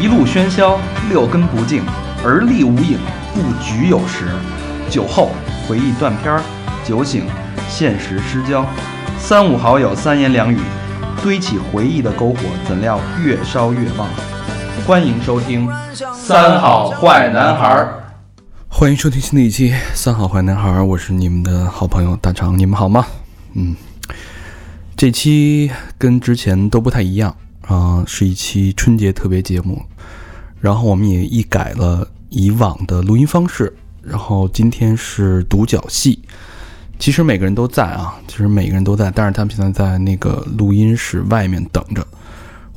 一路喧嚣，六根不净，而立无影，不局有时。酒后回忆断片儿，酒醒现实失焦。三五好友三言两语，堆起回忆的篝火，怎料越烧越旺。欢迎收听《三好坏男孩儿》。欢迎收听新的一期《三好坏男孩》，我是你们的好朋友大长，你们好吗？嗯，这期跟之前都不太一样啊、是一期春节特别节目，然后我们也一改了以往的录音方式，然后今天是独角戏。其实每个人都在啊，其实每个人都在，但是他们现在在那个录音室外面等着。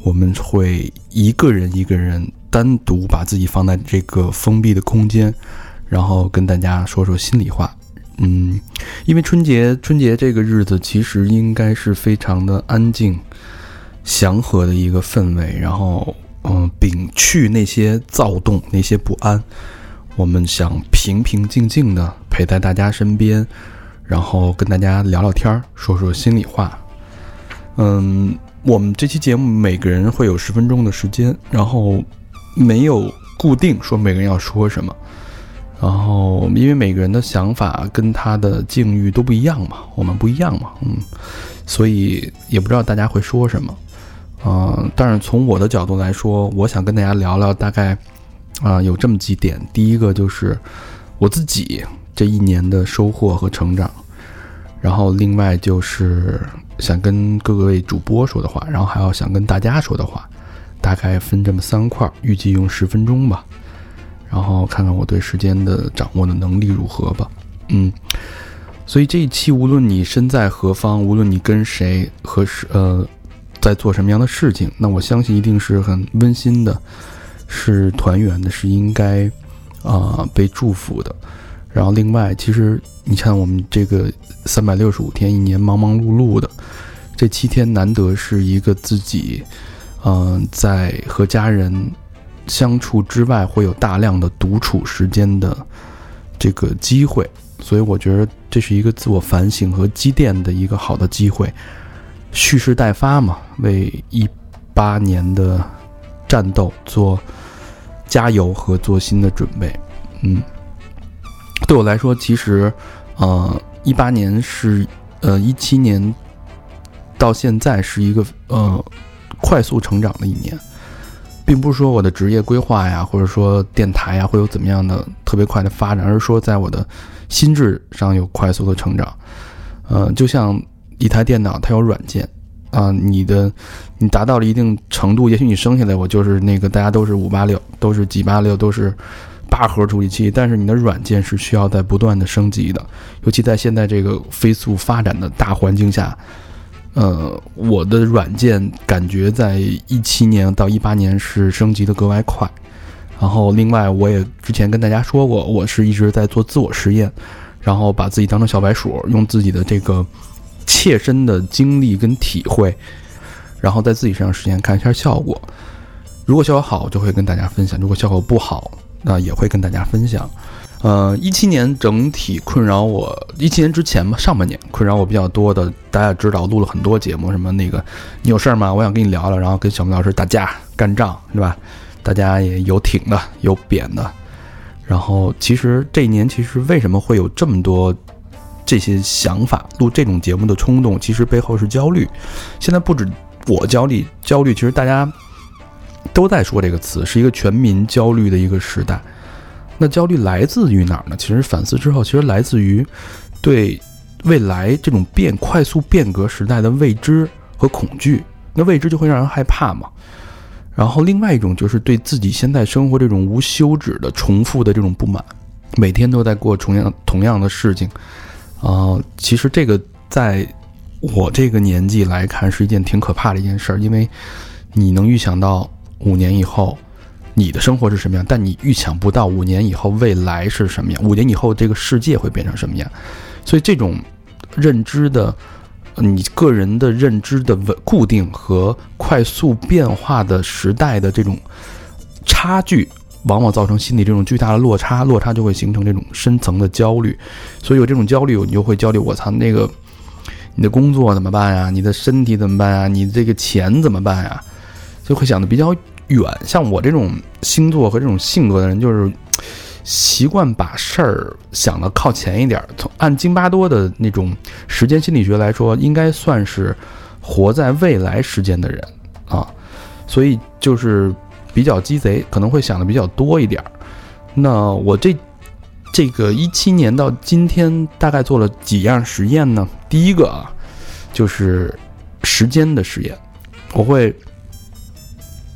我们会一个人一个人单独把自己放在这个封闭的空间，然后跟大家说说心里话。嗯，因为春节春节这个日子其实应该是非常的安静、祥和的一个氛围，然后嗯，摒去那些躁动、那些不安，我们想平平静静的陪在大家身边，然后跟大家聊聊天儿，说说心里话。嗯，我们这期节目每个人会有十分钟的时间，然后没有固定说每个人要说什么。然后，因为每个人的想法跟他的境遇都不一样嘛，我们不一样嘛，嗯，所以也不知道大家会说什么，嗯、但是从我的角度来说，我想跟大家聊聊，大概啊、有这么几点，第一个就是我自己这一年的收获和成长，然后另外就是想跟各位主播说的话，然后还要想跟大家说的话，大概分这么三块，预计用十分钟吧。然后看看我对时间的掌握的能力如何吧。嗯，所以这一期无论你身在何方，无论你跟谁和是呃在做什么样的事情，那我相信一定是很温馨的，是团圆的，是应该啊、被祝福的。然后另外，其实你看我们这个三百六十五天一年忙忙碌碌的，这七天难得是一个自己嗯、在和家人。相处之外，会有大量的独处时间的这个机会，所以我觉得这是一个自我反省和积淀的一个好的机会，蓄势待发嘛，为一八年的战斗做加油和做新的准备。嗯，对我来说，其实呃，一八年是呃一七年到现在是一个呃快速成长的一年。并不是说我的职业规划呀，或者说电台呀会有怎么样的特别快的发展，而是说在我的心智上有快速的成长。呃，就像一台电脑，它有软件啊、你的你达到了一定程度，也许你生下来我就是那个大家都是五八六，都是几八六，都是八核处理器，但是你的软件是需要在不断的升级的，尤其在现在这个飞速发展的大环境下。呃，我的软件感觉在一七年到一八年是升级的格外快，然后另外我也之前跟大家说过，我是一直在做自我实验，然后把自己当成小白鼠，用自己的这个切身的经历跟体会，然后在自己身上实验看一下效果。如果效果好，就会跟大家分享；如果效果不好，那也会跟大家分享。呃，一七年整体困扰我，一七年之前吧，上半年困扰我比较多的，大家也知道，录了很多节目，什么那个你有事儿吗？我想跟你聊聊，然后跟小明老师打架干仗，是吧？大家也有挺的，有扁的。然后其实这一年，其实为什么会有这么多这些想法，录这种节目的冲动，其实背后是焦虑。现在不止我焦虑，焦虑，其实大家都在说这个词，是一个全民焦虑的一个时代。那焦虑来自于哪儿呢？其实反思之后，其实来自于对未来这种变快速变革时代的未知和恐惧。那未知就会让人害怕嘛。然后另外一种就是对自己现在生活这种无休止的重复的这种不满，每天都在过同样同样的事情。啊、其实这个在我这个年纪来看是一件挺可怕的一件事儿，因为你能预想到五年以后。你的生活是什么样，但你预想不到五年以后未来是什么样，五年以后这个世界会变成什么样，所以这种认知的，你个人的认知的稳固定和快速变化的时代的这种差距，往往造成心理这种巨大的落差，落差就会形成这种深层的焦虑，所以有这种焦虑，你就会焦虑，我操，那个你的工作怎么办呀？你的身体怎么办呀？你这个钱怎么办呀？就会想的比较远。像我这种星座和这种性格的人，就是习惯把事儿想的靠前一点。从按津巴多的那种时间心理学来说，应该算是活在未来时间的人啊，所以就是比较鸡贼，可能会想的比较多一点。那我这这个一七年到今天，大概做了几样实验呢？第一个啊，就是时间的实验，我会。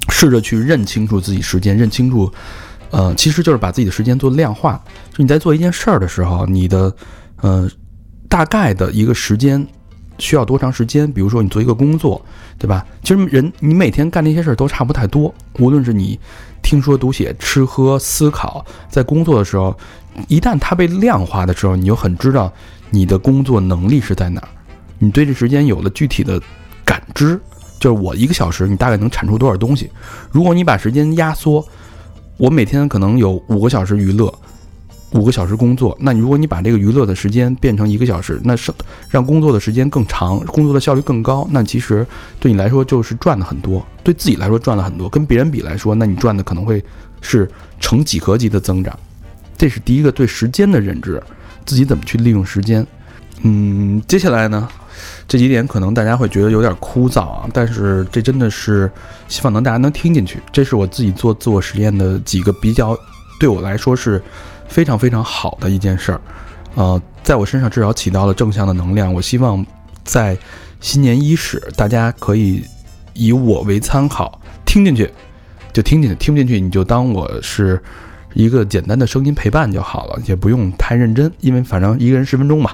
试着去认清楚自己时间，认清楚，呃，其实就是把自己的时间做量化。就你在做一件事儿的时候，你的，呃，大概的一个时间需要多长时间？比如说你做一个工作，对吧？其实人你每天干那些事儿都差不太多。无论是你听说读写、吃喝、思考，在工作的时候，一旦它被量化的时候，你就很知道你的工作能力是在哪儿，你对这时间有了具体的感知。就是我一个小时，你大概能产出多少东西？如果你把时间压缩，我每天可能有五个小时娱乐，五个小时工作。那你如果你把这个娱乐的时间变成一个小时，那是让工作的时间更长，工作的效率更高。那其实对你来说就是赚的很多，对自己来说赚了很多。跟别人比来说，那你赚的可能会是成几何级的增长。这是第一个对时间的认知，自己怎么去利用时间。嗯，接下来呢？这几点可能大家会觉得有点枯燥啊，但是这真的是希望能大家能听进去。这是我自己做自我实验的几个比较，对我来说是非常非常好的一件事儿，呃，在我身上至少起到了正向的能量。我希望在新年伊始，大家可以以我为参考，听进去就听进去，听不进去你就当我是一个简单的声音陪伴就好了，也不用太认真，因为反正一个人十分钟嘛，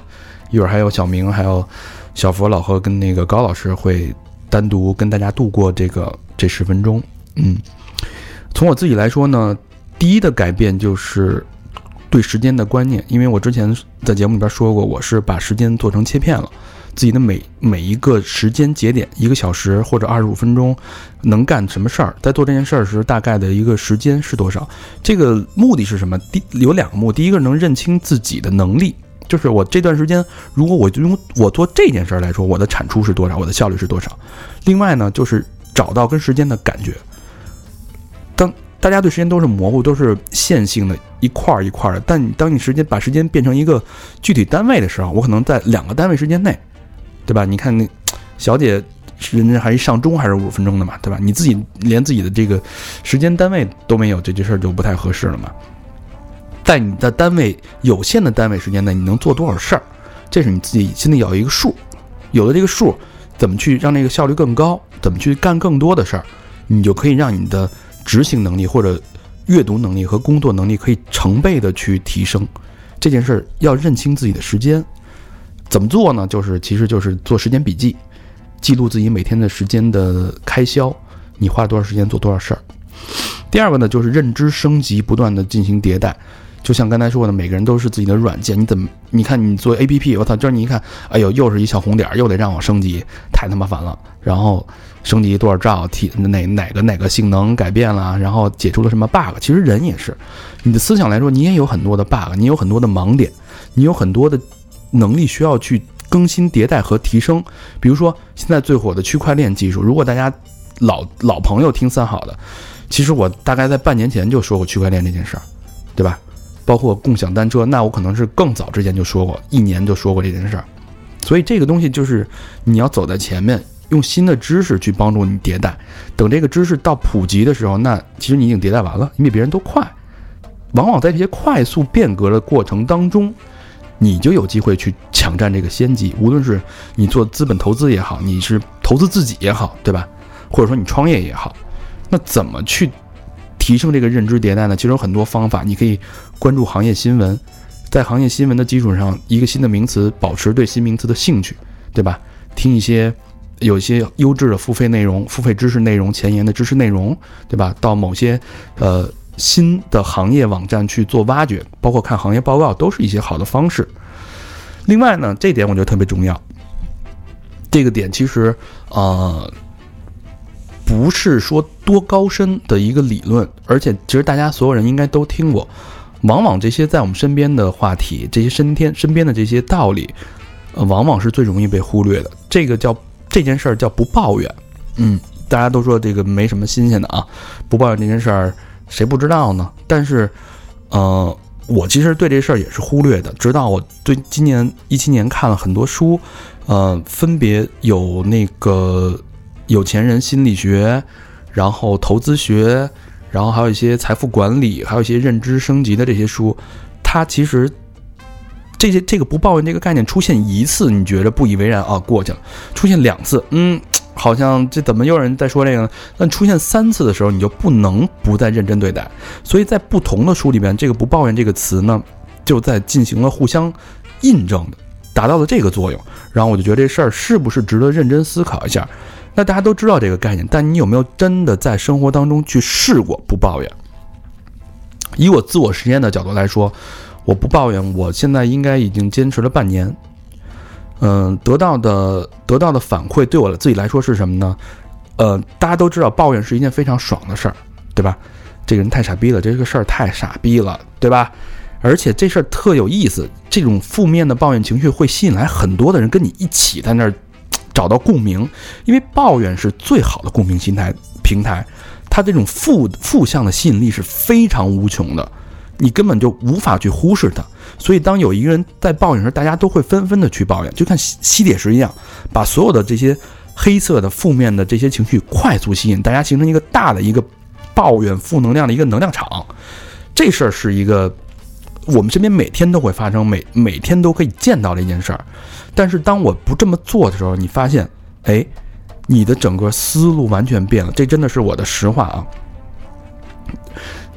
一会儿还有小明，还有。小佛老何跟那个高老师会单独跟大家度过这个这十分钟。嗯，从我自己来说呢，第一的改变就是对时间的观念，因为我之前在节目里边说过，我是把时间做成切片了，自己的每每一个时间节点，一个小时或者二十五分钟能干什么事儿，在做这件事儿时大概的一个时间是多少？这个目的是什么？第有两个目的，第一个能认清自己的能力。就是我这段时间，如果我就用我做这件事儿来说，我的产出是多少，我的效率是多少。另外呢，就是找到跟时间的感觉。当大家对时间都是模糊，都是线性的，一块儿一块儿的。但当你时间把时间变成一个具体单位的时候，我可能在两个单位时间内，对吧？你看那小姐，人家还是上钟还是五分钟的嘛，对吧？你自己连自己的这个时间单位都没有，这件事儿就不太合适了嘛。在你的单位有限的单位时间内，你能做多少事儿？这是你自己心里有一个数。有了这个数，怎么去让那个效率更高？怎么去干更多的事儿？你就可以让你的执行能力或者阅读能力和工作能力可以成倍的去提升。这件事儿要认清自己的时间，怎么做呢？就是其实就是做时间笔记，记录自己每天的时间的开销，你花了多少时间做多少事儿。第二个呢，就是认知升级，不断的进行迭代。就像刚才说的，每个人都是自己的软件。你怎么？你看你做 A P P，我操，今儿你一看，哎呦，又是一小红点，又得让我升级，太他妈烦了。然后升级多少兆，提哪哪个哪个性能改变了，然后解除了什么 bug。其实人也是，你的思想来说，你也有很多的 bug，你有很多的盲点，你有很多的能力需要去更新迭代和提升。比如说现在最火的区块链技术，如果大家老老朋友听三好的，其实我大概在半年前就说过区块链这件事儿，对吧？包括共享单车，那我可能是更早之前就说过，一年就说过这件事儿，所以这个东西就是你要走在前面，用新的知识去帮助你迭代。等这个知识到普及的时候，那其实你已经迭代完了，你比别人都快。往往在这些快速变革的过程当中，你就有机会去抢占这个先机。无论是你做资本投资也好，你是投资自己也好，对吧？或者说你创业也好，那怎么去？提升这个认知迭代呢，其实有很多方法。你可以关注行业新闻，在行业新闻的基础上，一个新的名词，保持对新名词的兴趣，对吧？听一些有一些优质的付费内容、付费知识内容、前沿的知识内容，对吧？到某些呃新的行业网站去做挖掘，包括看行业报告，都是一些好的方式。另外呢，这点我觉得特别重要。这个点其实呃。不是说多高深的一个理论，而且其实大家所有人应该都听过。往往这些在我们身边的话题，这些身天身边的这些道理，呃，往往是最容易被忽略的。这个叫这件事儿叫不抱怨。嗯，大家都说这个没什么新鲜的啊，不抱怨这件事儿，谁不知道呢？但是，呃，我其实对这事儿也是忽略的，直到我对今年一七年看了很多书，呃，分别有那个有钱人心理学，然后投资学，然后还有一些财富管理，还有一些认知升级的这些书，它其实。这些这个不抱怨这个概念出现一次，你觉得不以为然啊，过去了；出现两次，嗯，好像这怎么又有人在说这个呢？但出现三次的时候，你就不能不再认真对待。所以在不同的书里边，这个不抱怨这个词呢，就在进行了互相印证的，达到了这个作用。然后我就觉得这事儿是不是值得认真思考一下？那大家都知道这个概念，但你有没有真的在生活当中去试过不抱怨？以我自我实验的角度来说。我不抱怨，我现在应该已经坚持了半年，嗯，得到的得到的反馈对我自己来说是什么呢？呃，大家都知道抱怨是一件非常爽的事儿，对吧？这个人太傻逼了，这个事儿太傻逼了，对吧？而且这事儿特有意思，这种负面的抱怨情绪会吸引来很多的人跟你一起在那儿找到共鸣，因为抱怨是最好的共鸣心态平台，它这种负负向的吸引力是非常无穷的。你根本就无法去忽视它，所以当有一个人在抱怨时，大家都会纷纷的去抱怨，就看吸吸铁石一样，把所有的这些黑色的、负面的这些情绪快速吸引，大家形成一个大的一个抱怨负能量的一个能量场。这事儿是一个我们身边每天都会发生、每每天都可以见到的一件事儿。但是当我不这么做的时候，你发现，哎，你的整个思路完全变了。这真的是我的实话啊。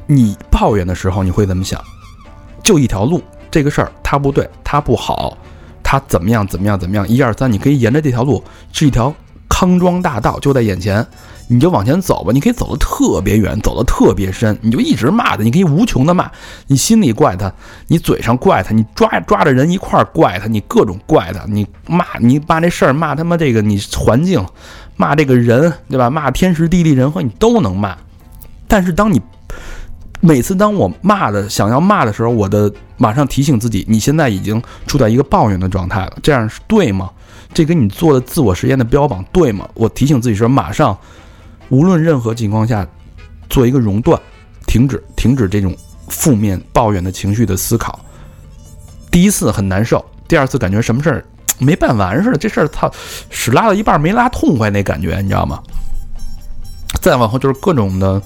你抱怨的时候，你会怎么想？就一条路，这个事儿它不对，它不好，它怎么样怎么样怎么样？一二三，你可以沿着这条路，是一条康庄大道，就在眼前，你就往前走吧。你可以走得特别远，走得特别深，你就一直骂他，你可以无穷的骂，你心里怪他，你嘴上怪他，你抓抓着人一块儿怪他，你各种怪他，你骂你把这事儿骂他妈这个你环境，骂这个人，对吧？骂天时地利人和，你都能骂。但是当你每次当我骂的想要骂的时候，我的马上提醒自己，你现在已经处在一个抱怨的状态了，这样是对吗？这跟你做的自我实验的标榜对吗？我提醒自己说，马上，无论任何情况下，做一个熔断，停止，停止这种负面抱怨的情绪的思考。第一次很难受，第二次感觉什么事儿没办完似的，这事儿操，屎拉到一半没拉痛快那感觉，你知道吗？再往后就是各种的。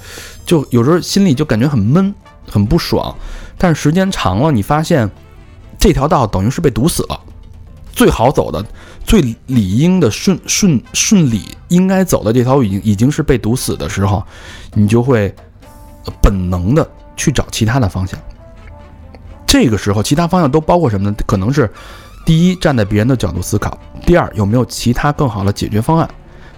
就有时候心里就感觉很闷，很不爽，但是时间长了，你发现这条道等于是被堵死了，最好走的、最理应的顺顺顺理应该走的这条已经已经是被堵死的时候，你就会本能的去找其他的方向。这个时候，其他方向都包括什么呢？可能是第一，站在别人的角度思考；第二，有没有其他更好的解决方案；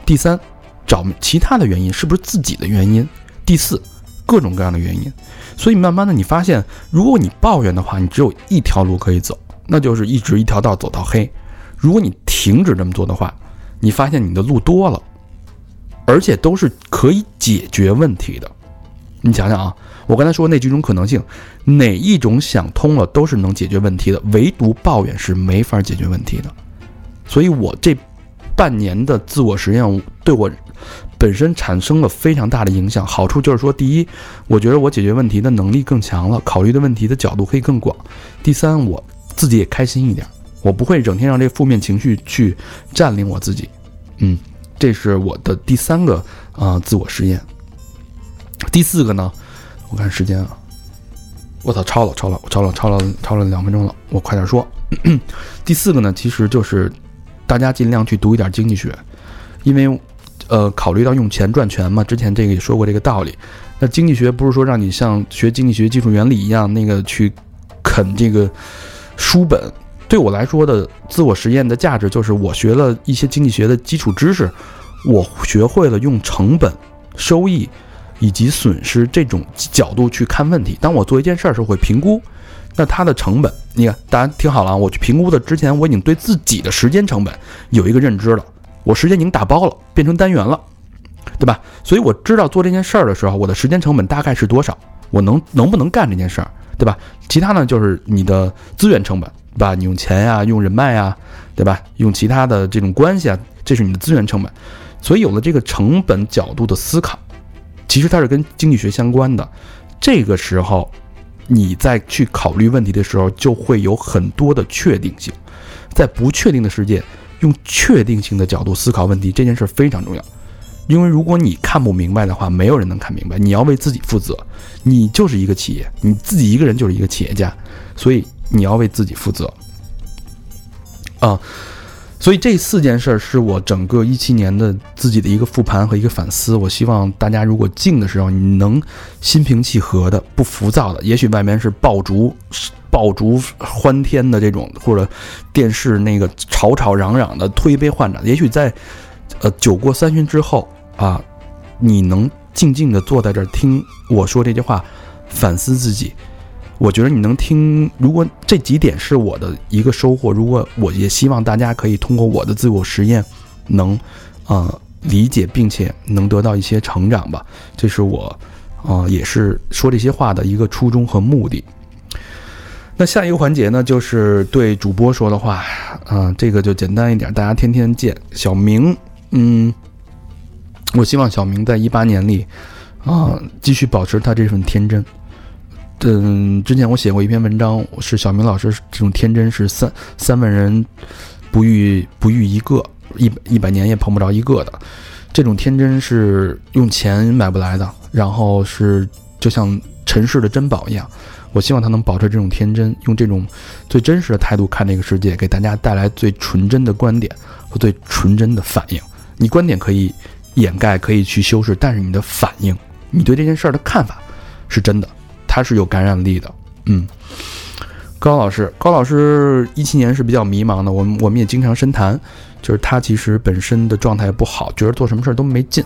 第三，找其他的原因，是不是自己的原因。第四，各种各样的原因，所以慢慢的你发现，如果你抱怨的话，你只有一条路可以走，那就是一直一条道走到黑。如果你停止这么做的话，你发现你的路多了，而且都是可以解决问题的。你想想啊，我刚才说那几种可能性，哪一种想通了都是能解决问题的，唯独抱怨是没法解决问题的。所以我这半年的自我实验对我。本身产生了非常大的影响，好处就是说，第一，我觉得我解决问题的能力更强了，考虑的问题的角度可以更广；第三，我自己也开心一点，我不会整天让这负面情绪去占领我自己。嗯，这是我的第三个啊自我实验。第四个呢，我看时间啊，我操，超了，超了，我超了，超了，超了两分钟了，我快点说。第四个呢，其实就是大家尽量去读一点经济学，因为。呃，考虑到用钱赚钱嘛，之前这个也说过这个道理。那经济学不是说让你像学经济学基础原理一样，那个去啃这个书本。对我来说的自我实验的价值，就是我学了一些经济学的基础知识，我学会了用成本、收益以及损失这种角度去看问题。当我做一件事儿时候，会评估，那它的成本，你看，大家听好了，我去评估的之前，我已经对自己的时间成本有一个认知了。我时间已经打包了，变成单元了，对吧？所以我知道做这件事儿的时候，我的时间成本大概是多少，我能能不能干这件事儿，对吧？其他呢，就是你的资源成本，对吧？你用钱呀，用人脉呀，对吧？用其他的这种关系啊，这是你的资源成本。所以有了这个成本角度的思考，其实它是跟经济学相关的。这个时候，你再去考虑问题的时候，就会有很多的确定性。在不确定的世界，用确定性的角度思考问题，这件事非常重要。因为如果你看不明白的话，没有人能看明白。你要为自己负责，你就是一个企业，你自己一个人就是一个企业家，所以你要为自己负责。啊，所以这四件事儿是我整个一七年的自己的一个复盘和一个反思。我希望大家如果静的时候，你能心平气和的、不浮躁的。也许外面是爆竹、爆竹欢天的这种，或者电视那个吵吵嚷嚷的、推杯换盏。也许在呃酒过三巡之后啊，你能静静的坐在这儿听我说这句话，反思自己。我觉得你能听，如果这几点是我的一个收获，如果我也希望大家可以通过我的自我实验，能，呃，理解并且能得到一些成长吧。这是我，啊，也是说这些话的一个初衷和目的。那下一个环节呢，就是对主播说的话，啊，这个就简单一点，大家天天见。小明，嗯，我希望小明在一八年里，啊，继续保持他这份天真。嗯，之前我写过一篇文章，是小明老师这种天真是三三万人不遇不遇一个，一一百年也碰不着一个的，这种天真是用钱买不来的，然后是就像尘世的珍宝一样。我希望他能保持这种天真，用这种最真实的态度看这个世界，给大家带来最纯真的观点和最纯真的反应。你观点可以掩盖，可以去修饰，但是你的反应，你对这件事儿的看法是真的。他是有感染力的，嗯，高老师，高老师一七年是比较迷茫的，我们我们也经常深谈，就是他其实本身的状态不好，觉得做什么事儿都没劲，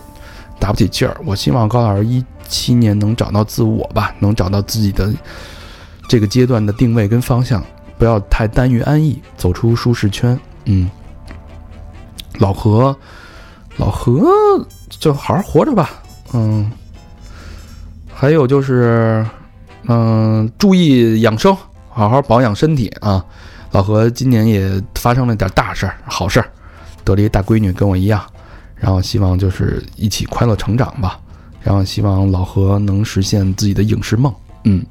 打不起劲儿。我希望高老师一七年能找到自我吧，能找到自己的这个阶段的定位跟方向，不要太耽于安逸，走出舒适圈。嗯，老何，老何就好好活着吧，嗯，还有就是。嗯，注意养生，好好保养身体啊！老何今年也发生了点大事儿，好事儿，得了一大闺女，跟我一样。然后希望就是一起快乐成长吧。然后希望老何能实现自己的影视梦。嗯，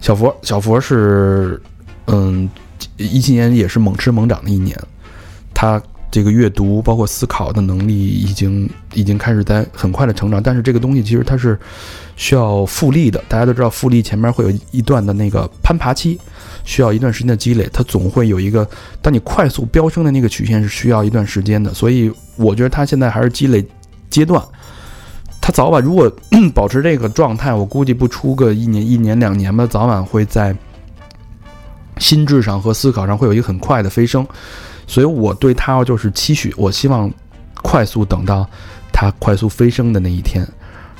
小佛，小佛是，嗯，一七年也是猛吃猛长的一年，他。这个阅读包括思考的能力已经已经开始在很快的成长，但是这个东西其实它是需要复利的。大家都知道，复利前面会有一段的那个攀爬期，需要一段时间的积累。它总会有一个，当你快速飙升的那个曲线是需要一段时间的。所以我觉得他现在还是积累阶段，他早晚如果保持这个状态，我估计不出个一年、一年两年吧，早晚会在心智上和思考上会有一个很快的飞升。所以，我对他就是期许，我希望快速等到他快速飞升的那一天。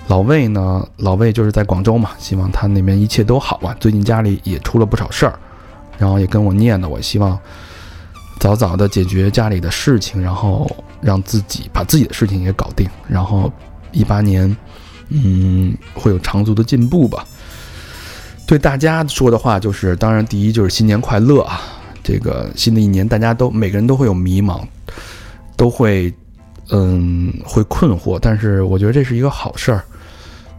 老魏呢，老魏就是在广州嘛，希望他那边一切都好啊。最近家里也出了不少事儿，然后也跟我念叨，我希望早早的解决家里的事情，然后让自己把自己的事情也搞定，然后一八年，嗯，会有长足的进步吧。对大家说的话就是，当然第一就是新年快乐啊。这个新的一年，大家都每个人都会有迷茫，都会，嗯，会困惑。但是我觉得这是一个好事儿。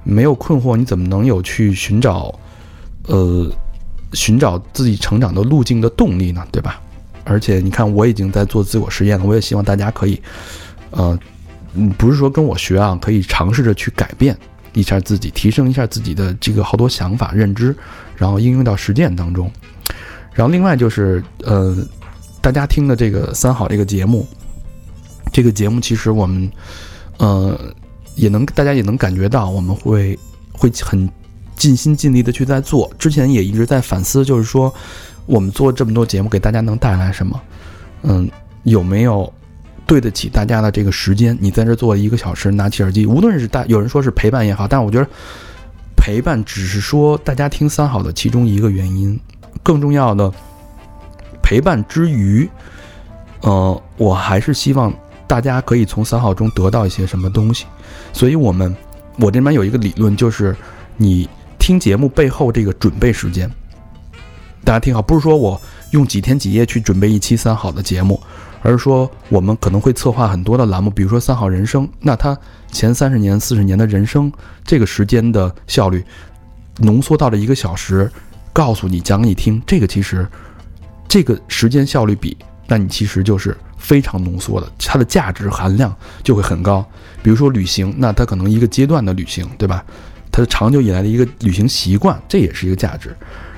没有困惑，你怎么能有去寻找，呃，寻找自己成长的路径的动力呢？对吧？而且你看，我已经在做自我实验了。我也希望大家可以，呃，不是说跟我学啊，可以尝试着去改变一下自己，提升一下自己的这个好多想法、认知，然后应用到实践当中。然后另外就是，呃，大家听的这个三好这个节目，这个节目其实我们，呃，也能大家也能感觉到，我们会会很尽心尽力的去在做。之前也一直在反思，就是说我们做这么多节目给大家能带来什么？嗯，有没有对得起大家的这个时间？你在这做一个小时，拿起耳机，无论是大有人说是陪伴也好，但我觉得陪伴只是说大家听三好的其中一个原因。更重要的陪伴之余，呃，我还是希望大家可以从三好中得到一些什么东西。所以，我们我这边有一个理论，就是你听节目背后这个准备时间，大家听好，不是说我用几天几夜去准备一期三好的节目，而是说我们可能会策划很多的栏目，比如说三好人生，那他前三十年、四十年的人生这个时间的效率浓缩到了一个小时，告诉你讲给你听，这个其实这个时间效率比，那你其实就是非常浓缩的，它的价值含量就会很高。比如说旅行，那它可能一个阶段的旅行，对吧？它的长久以来的一个旅行习惯，这也是一个价值。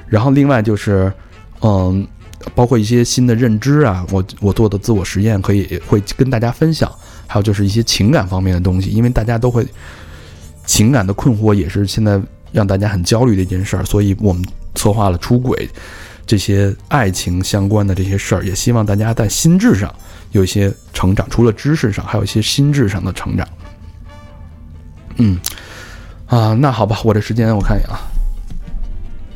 然后另外就是，嗯，包括一些新的认知啊，我我做的自我实验可以会跟大家分享。还有就是一些情感方面的东西，因为大家都会情感的困惑，也是现在让大家很焦虑的一件事儿，所以我们策划了出轨这些爱情相关的这些事儿，也希望大家在心智上有一些成长，除了知识上，还有一些心智上的成长。嗯。啊，那好吧，我这时间我看一眼啊，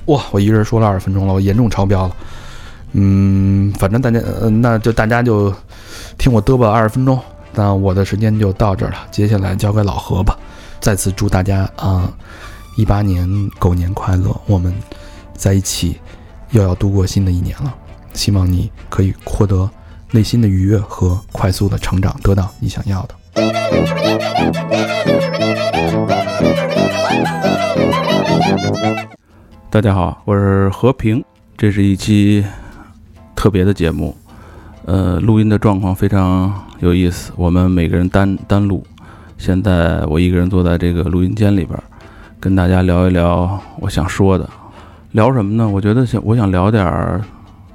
哇，我一个人说了二十分钟了，我严重超标了。嗯，反正大家，那就大家就听我嘚啵二十分钟，那我的时间就到这儿了，接下来交给老何吧。再次祝大家啊，一八年狗年快乐！我们在一起又要度过新的一年了，希望你可以获得内心的愉悦和快速的成长，得到你想要的。大家好，我是和平，这是一期特别的节目，呃，录音的状况非常有意思，我们每个人单单录，现在我一个人坐在这个录音间里边，跟大家聊一聊我想说的，聊什么呢？我觉得想我想聊点儿，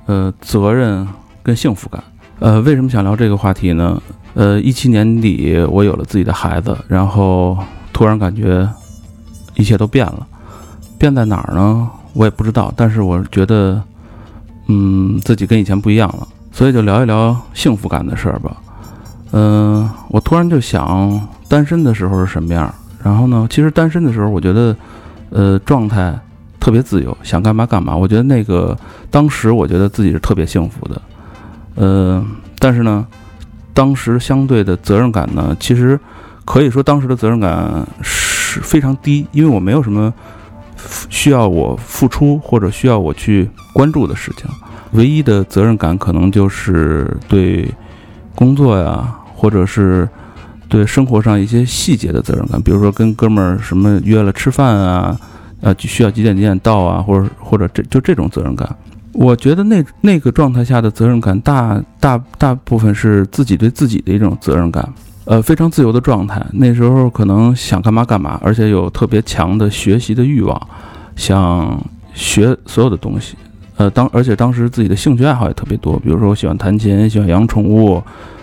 呃，责任跟幸福感，呃，为什么想聊这个话题呢？呃，一七年底我有了自己的孩子，然后突然感觉一切都变了。变在哪儿呢？我也不知道，但是我觉得，嗯，自己跟以前不一样了，所以就聊一聊幸福感的事儿吧。嗯，我突然就想，单身的时候是什么样？然后呢，其实单身的时候，我觉得，呃，状态特别自由，想干嘛干嘛。我觉得那个当时，我觉得自己是特别幸福的。呃，但是呢，当时相对的责任感呢，其实可以说当时的责任感是非常低，因为我没有什么。需要我付出或者需要我去关注的事情，唯一的责任感可能就是对工作呀，或者是对生活上一些细节的责任感，比如说跟哥们儿什么约了吃饭啊，呃，需要几点几点到啊，或者或者这就这种责任感。我觉得那那个状态下的责任感，大大大部分是自己对自己的一种责任感。呃，非常自由的状态。那时候可能想干嘛干嘛，而且有特别强的学习的欲望，想学所有的东西。呃，当而且当时自己的兴趣爱好也特别多，比如说我喜欢弹琴，喜欢养宠物，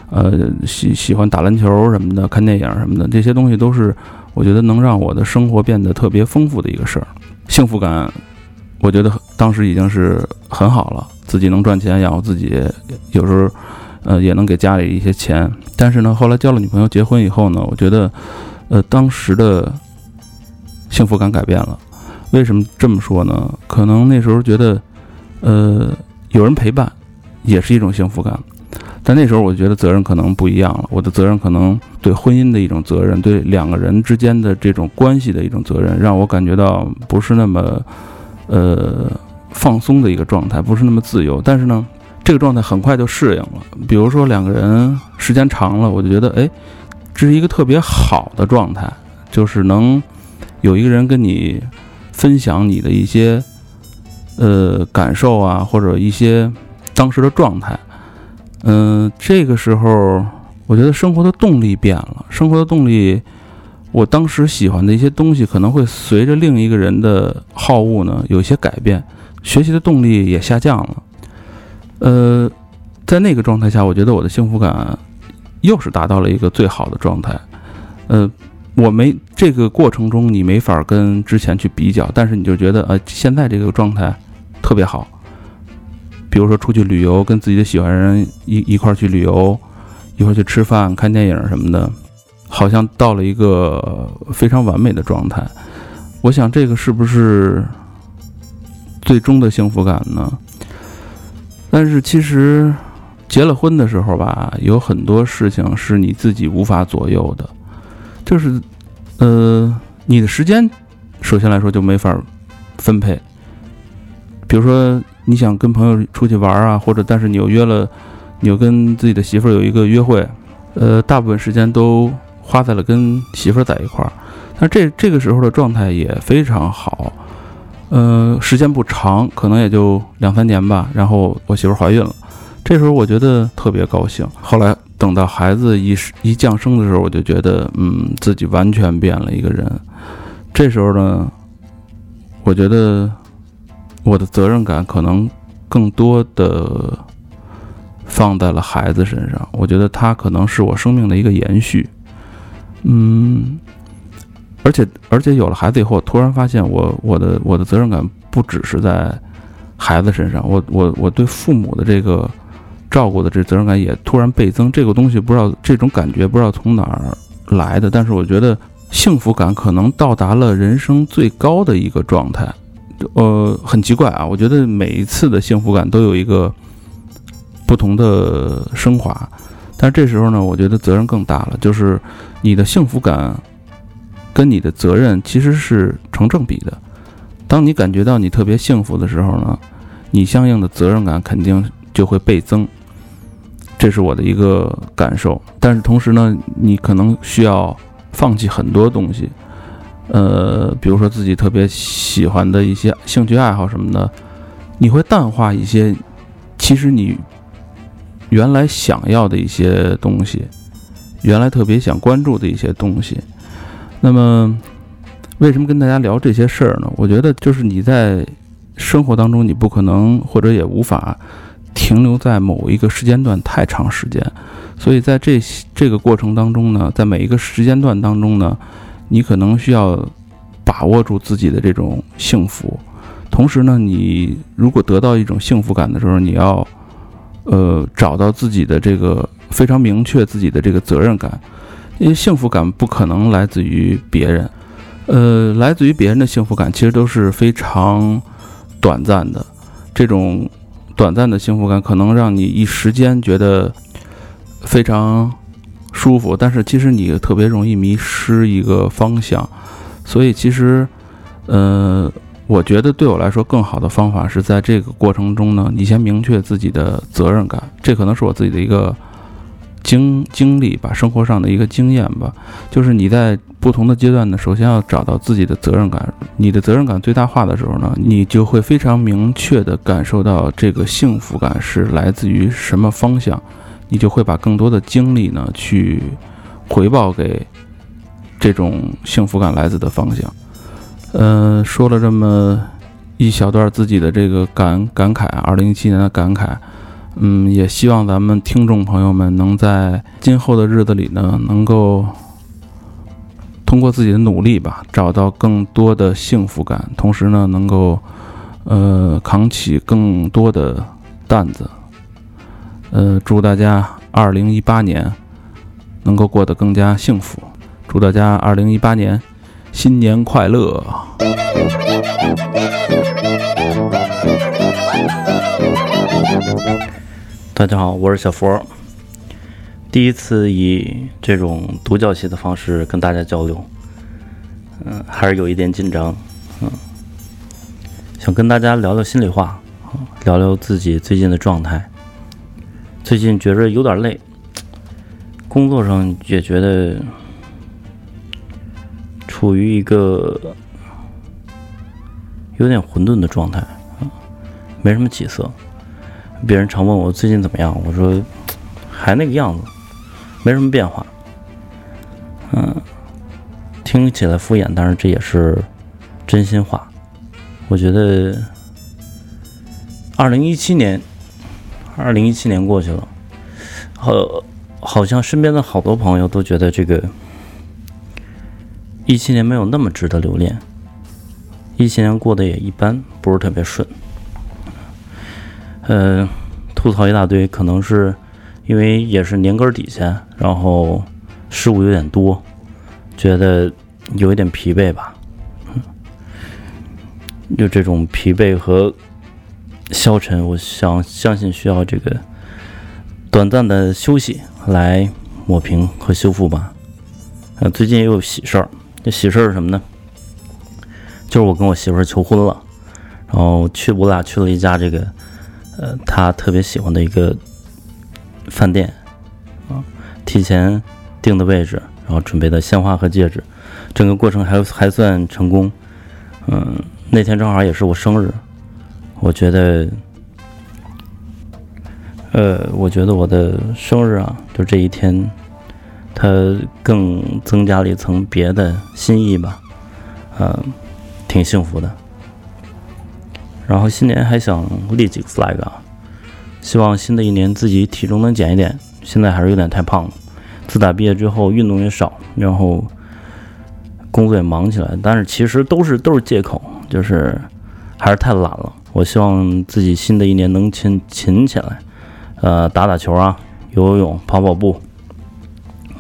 呃，喜喜欢打篮球什么的，看电影什么的，这些东西都是我觉得能让我的生活变得特别丰富的一个事儿。幸福感，我觉得当时已经是很好了，自己能赚钱养活自己，有时候。呃，也能给家里一些钱，但是呢，后来交了女朋友，结婚以后呢，我觉得，呃，当时的幸福感改变了。为什么这么说呢？可能那时候觉得，呃，有人陪伴也是一种幸福感，但那时候我觉得责任可能不一样了。我的责任可能对婚姻的一种责任，对两个人之间的这种关系的一种责任，让我感觉到不是那么，呃，放松的一个状态，不是那么自由。但是呢。这个状态很快就适应了。比如说两个人时间长了，我就觉得，哎，这是一个特别好的状态，就是能有一个人跟你分享你的一些呃感受啊，或者一些当时的状态。嗯，这个时候我觉得生活的动力变了，生活的动力，我当时喜欢的一些东西可能会随着另一个人的好恶呢有一些改变，学习的动力也下降了。呃，在那个状态下，我觉得我的幸福感又是达到了一个最好的状态。呃，我没这个过程中你没法跟之前去比较，但是你就觉得呃现在这个状态特别好。比如说出去旅游，跟自己的喜欢人一一块去旅游，一块去吃饭、看电影什么的，好像到了一个非常完美的状态。我想这个是不是最终的幸福感呢？但是其实，结了婚的时候吧，有很多事情是你自己无法左右的，就是，呃，你的时间，首先来说就没法分配。比如说，你想跟朋友出去玩啊，或者但是你又约了你又跟自己的媳妇儿有一个约会，呃，大部分时间都花在了跟媳妇儿在一块儿。但这这个时候的状态也非常好，呃，时间不长，可能也就两三年吧。然后我媳妇怀孕了，这时候我觉得特别高兴。后来等到孩子一一降生的时候，我就觉得，嗯，自己完全变了一个人。这时候呢，我觉得我的责任感可能更多的放在了孩子身上。我觉得他可能是我生命的一个延续，嗯。而且，而且有了孩子以后，我突然发现我我的我的责任感不只是在孩子身上，我我我对父母的这个照顾的这责任感也突然倍增。这个东西不知道这种感觉不知道从哪儿来的，但是我觉得幸福感可能到达了人生最高的一个状态。呃，很奇怪啊，我觉得每一次的幸福感都有一个不同的升华，但是这时候呢，我觉得责任更大了，就是你的幸福感。跟你的责任其实是成正比的。当你感觉到你特别幸福的时候呢，你相应的责任感肯定就会倍增。这是我的一个感受。但是同时呢，你可能需要放弃很多东西，呃，比如说自己特别喜欢的一些兴趣爱好什么的，你会淡化一些其实你原来想要的一些东西，原来特别想关注的一些东西。那么，为什么跟大家聊这些事儿呢？我觉得就是你在生活当中，你不可能或者也无法停留在某一个时间段太长时间，所以在这这个过程当中呢，在每一个时间段当中呢，你可能需要把握住自己的这种幸福，同时呢，你如果得到一种幸福感的时候，你要呃找到自己的这个非常明确自己的这个责任感。因为幸福感不可能来自于别人，呃，来自于别人的幸福感其实都是非常短暂的。这种短暂的幸福感可能让你一时间觉得非常舒服，但是其实你特别容易迷失一个方向。所以其实，呃，我觉得对我来说更好的方法是在这个过程中呢，你先明确自己的责任感。这可能是我自己的一个。经经历吧，生活上的一个经验吧，就是你在不同的阶段呢，首先要找到自己的责任感。你的责任感最大化的时候呢，你就会非常明确的感受到这个幸福感是来自于什么方向，你就会把更多的精力呢去回报给这种幸福感来自的方向。嗯，说了这么一小段自己的这个感感慨，二零一七年的感慨。嗯，也希望咱们听众朋友们能在今后的日子里呢，能够通过自己的努力吧，找到更多的幸福感，同时呢，能够呃扛起更多的担子。呃，祝大家二零一八年能够过得更加幸福，祝大家二零一八年新年快乐。大家好，我是小佛。第一次以这种独角戏的方式跟大家交流，嗯，还是有一点紧张，嗯，想跟大家聊聊心里话，聊聊自己最近的状态。最近觉着有点累，工作上也觉得处于一个有点混沌的状态，啊没什么起色。别人常问我最近怎么样，我说还那个样子，没什么变化。嗯，听起来敷衍，但是这也是真心话。我觉得二零一七年，二零一七年过去了，好，好像身边的好多朋友都觉得这个一七年没有那么值得留恋，一七年过得也一般，不是特别顺。呃，吐槽一大堆，可能是因为也是年根底下，然后事物有点多，觉得有一点疲惫吧。就这种疲惫和消沉，我想相信需要这个短暂的休息来抹平和修复吧。呃，最近也有喜事儿，这喜事儿是什么呢？就是我跟我媳妇儿求婚了，然后去我俩去了一家这个。呃，他特别喜欢的一个饭店啊，提前订的位置，然后准备的鲜花和戒指，整个过程还还算成功。嗯，那天正好也是我生日，我觉得，呃，我觉得我的生日啊，就这一天，它更增加了一层别的心意吧，嗯，挺幸福的。然后新年还想立几个 flag 啊，希望新的一年自己体重能减一点，现在还是有点太胖了。自打毕业之后，运动也少，然后工作也忙起来，但是其实都是都是借口，就是还是太懒了。我希望自己新的一年能勤勤起来，呃，打打球啊，游游泳，跑跑步，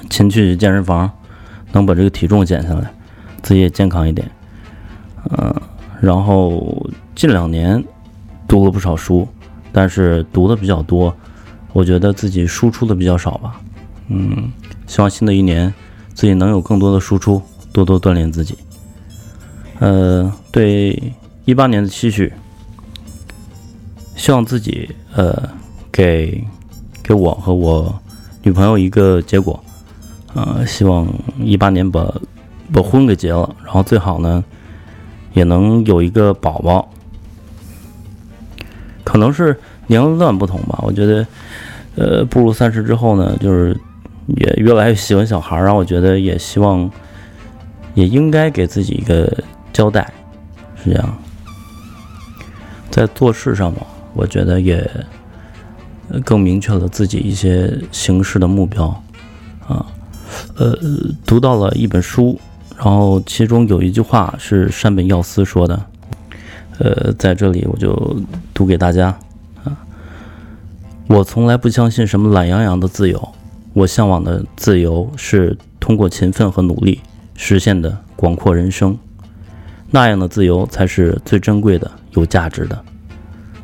勤去健身房，能把这个体重减下来，自己也健康一点，嗯。然后近两年读了不少书，但是读的比较多，我觉得自己输出的比较少吧。嗯，希望新的一年自己能有更多的输出，多多锻炼自己。呃，对一八年的期许，希望自己呃给给我和我女朋友一个结果，呃，希望一八年把把婚给结了，然后最好呢。也能有一个宝宝，可能是年龄段不同吧。我觉得，呃，步入三十之后呢，就是也越来越喜欢小孩儿，然后我觉得也希望，也应该给自己一个交代，是这样。在做事上嘛，我觉得也更明确了自己一些行事的目标啊。呃，读到了一本书。然后其中有一句话是山本耀司说的，呃，在这里我就读给大家啊。我从来不相信什么懒洋洋的自由，我向往的自由是通过勤奋和努力实现的广阔人生，那样的自由才是最珍贵的、有价值的。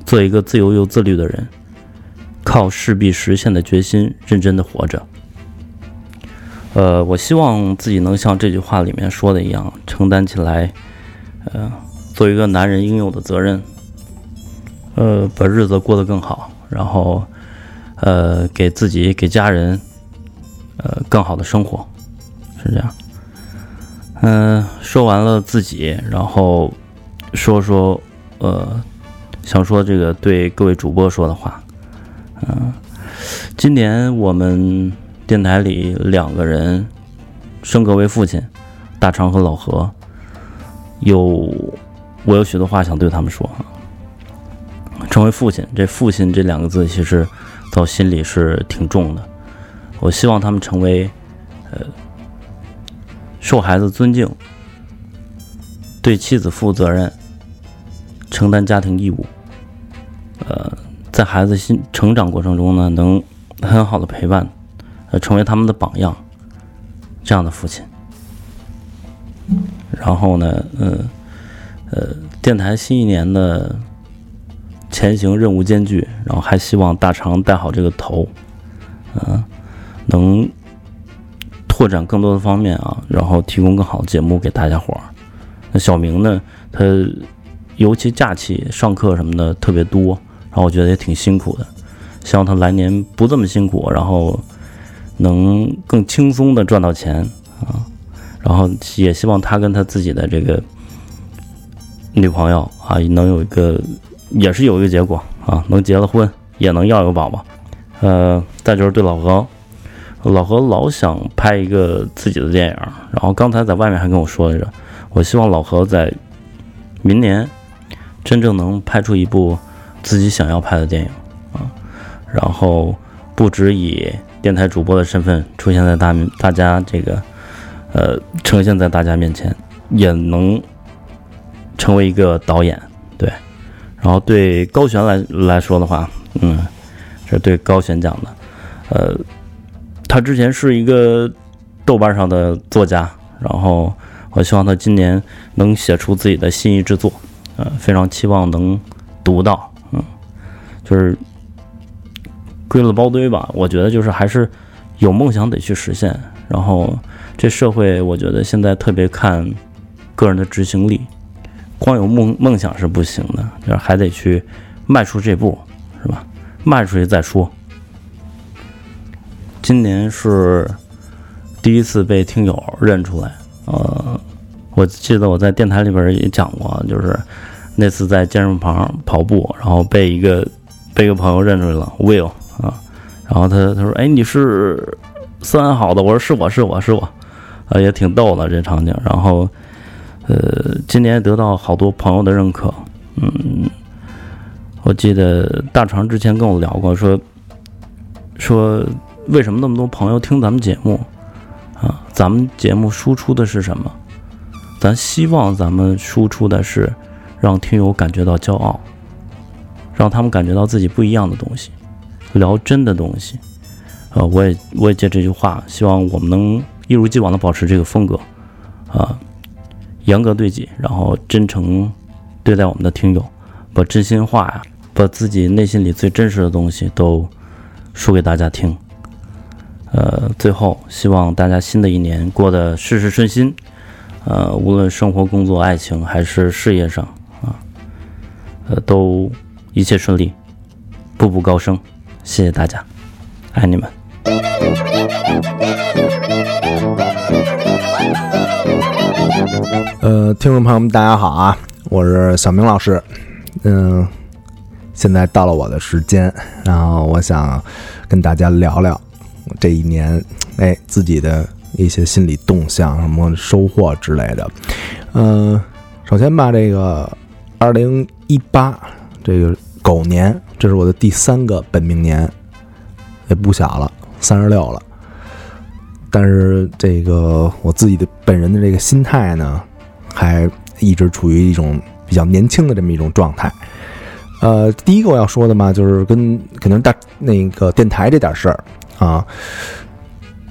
做一个自由又自律的人，靠势必实现的决心，认真的活着。呃，我希望自己能像这句话里面说的一样，承担起来，呃，做一个男人应有的责任，呃，把日子过得更好，然后，呃，给自己、给家人，呃，更好的生活，是这样。嗯，说完了自己，然后说说，呃，想说这个对各位主播说的话。嗯，今年我们。电台里两个人升格为父亲，大长和老何，有我有许多话想对他们说。成为父亲，这“父亲”这两个字，其实在我心里是挺重的。我希望他们成为，呃，受孩子尊敬，对妻子负责任，承担家庭义务，呃，在孩子心成长过程中呢，能很好的陪伴。呃成为他们的榜样，这样的父亲。然后呢，呃，呃，电台新一年的前行任务艰巨，然后还希望大长带好这个头，嗯，能拓展更多的方面啊，然后提供更好的节目给大家伙儿。那小明呢，他尤其假期上课什么的特别多，然后我觉得也挺辛苦的，希望他来年不这么辛苦，然后。能更轻松的赚到钱啊，然后也希望他跟他自己的这个女朋友啊，能有一个，也是有一个结果啊，能结了婚，也能要一个宝宝。呃，再就是对老何，老何老想拍一个自己的电影，然后刚才在外面还跟我说来着，我希望老何在明年真正能拍出一部自己想要拍的电影啊，然后不止以。电台主播的身份出现在大大家这个，呃，呈现在大家面前，也能成为一个导演，对。然后对高璇来来说的话，嗯，这对高璇讲的，呃，他之前是一个豆瓣上的作家，然后我希望他今年能写出自己的心意之作，呃，非常期望能读到，就是。归了包堆吧，我觉得就是还是有梦想得去实现。然后这社会，我觉得现在特别看个人的执行力，光有梦梦想是不行的，就是还得去迈出这步，是吧？迈出去再说。今年是第一次被听友认出来。呃，我记得我在电台里边也讲过，就是那次在健身房跑步，然后被一个被一个朋友认出来了，Will 啊，然后他他说：“哎，你是三好的？”我说：“是我是我是我。”啊，也挺逗的这场景。然后，呃，今年得到好多朋友的认可。嗯，我记得大肠之前跟我聊过，说说为什么那么多朋友听咱们节目啊？咱们节目输出的是什么？咱希望咱们输出的是让听友感觉到骄傲，让他们感觉到自己不一样的东西，聊真的东西。呃，我也我也借这句话，希望我们能。一如既往的保持这个风格，啊，严格对己，然后真诚对待我们的听友，把真心话呀，把自己内心里最真实的东西都说给大家听。呃，最后希望大家新的一年过得事事顺心，呃，无论生活、工作、爱情还是事业上啊，呃，都一切顺利，步步高升。谢谢大家，爱你们。呃，听众朋友们，大家好啊！我是小明老师。嗯，现在到了我的时间，然后我想跟大家聊聊这一年，哎，自己的一些心理动向、什么收获之类的。嗯，首先吧，这个二零一八这个狗年，这是我的第三个本命年，也不小了，三十六了。但是这个我自己的本人的这个心态呢，还一直处于一种比较年轻的这么一种状态。呃，第一个我要说的嘛，就是跟可能大那个电台这点事儿啊。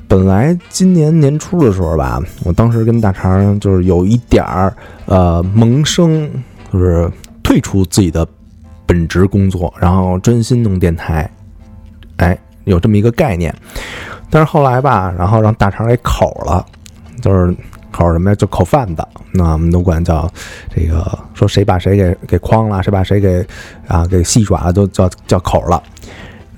本来今年年初的时候吧，我当时跟大肠就是有一点儿呃萌生，就是退出自己的本职工作，然后专心弄电台，哎，有这么一个概念。但是后来吧，然后让大肠给口了，就是口什么呀？就口贩子，那我们都管叫这个，说谁把谁给给诓了，谁把谁给啊给戏耍了，都叫叫口了。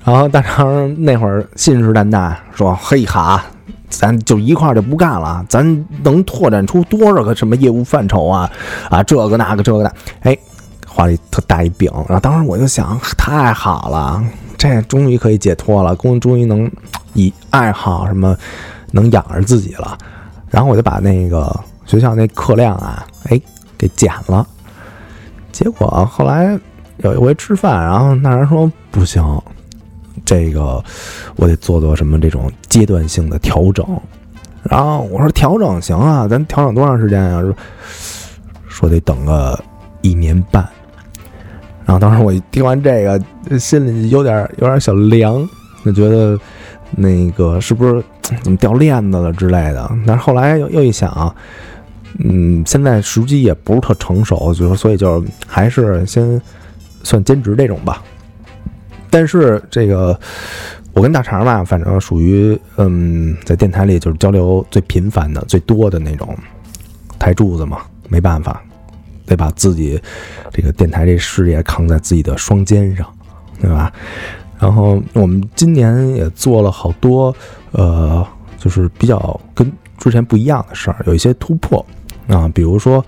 然后大肠那会儿信誓旦旦说：“嘿哈，咱就一块就不干了，咱能拓展出多少个什么业务范畴啊？啊，这个那个这个的，哎，画了一特大一饼。然后当时我就想，太好了，这终于可以解脱了，工终于能。”以爱好什么能养着自己了，然后我就把那个学校那课量啊，哎，给减了。结果后来有一回吃饭，然后那人说不行，这个我得做做什么这种阶段性的调整。然后我说调整行啊，咱调整多长时间啊？说说得等个一年半。然后当时我一听完这个，心里有点有点小凉，就觉得。那个是不是怎么掉链子了之类的？但是后来又又一想，嗯，现在时机也不是特成熟，就是所以就还是先算兼职这种吧。但是这个我跟大肠吧，反正属于嗯，在电台里就是交流最频繁的、最多的那种台柱子嘛，没办法，得把自己这个电台这事业扛在自己的双肩上，对吧？然后我们今年也做了好多，呃，就是比较跟之前不一样的事儿，有一些突破啊，比如说，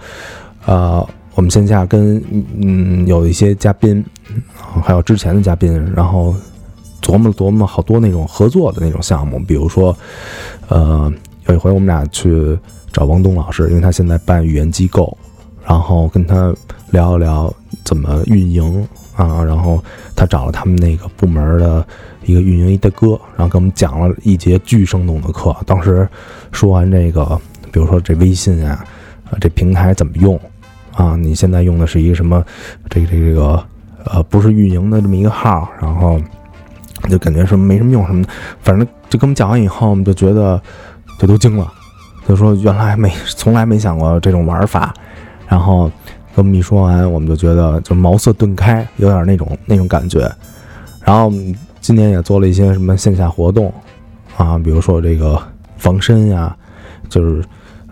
呃，我们线下跟嗯有一些嘉宾，还有之前的嘉宾，然后琢磨琢磨好多那种合作的那种项目，比如说，呃，有一回我们俩去找王东老师，因为他现在办语言机构，然后跟他聊一聊怎么运营。啊，然后他找了他们那个部门的一个运营一大哥，然后给我们讲了一节巨生动的课。当时说完这个，比如说这微信啊，这平台怎么用啊？你现在用的是一个什么？这个这个呃，不是运营的这么一个号，然后就感觉什么没什么用什么的。反正就跟我们讲完以后，我们就觉得就都惊了，就说原来没从来没想过这种玩法，然后。这么一说完，我们就觉得就茅塞顿开，有点那种那种感觉。然后今年也做了一些什么线下活动啊，比如说这个防身呀，就是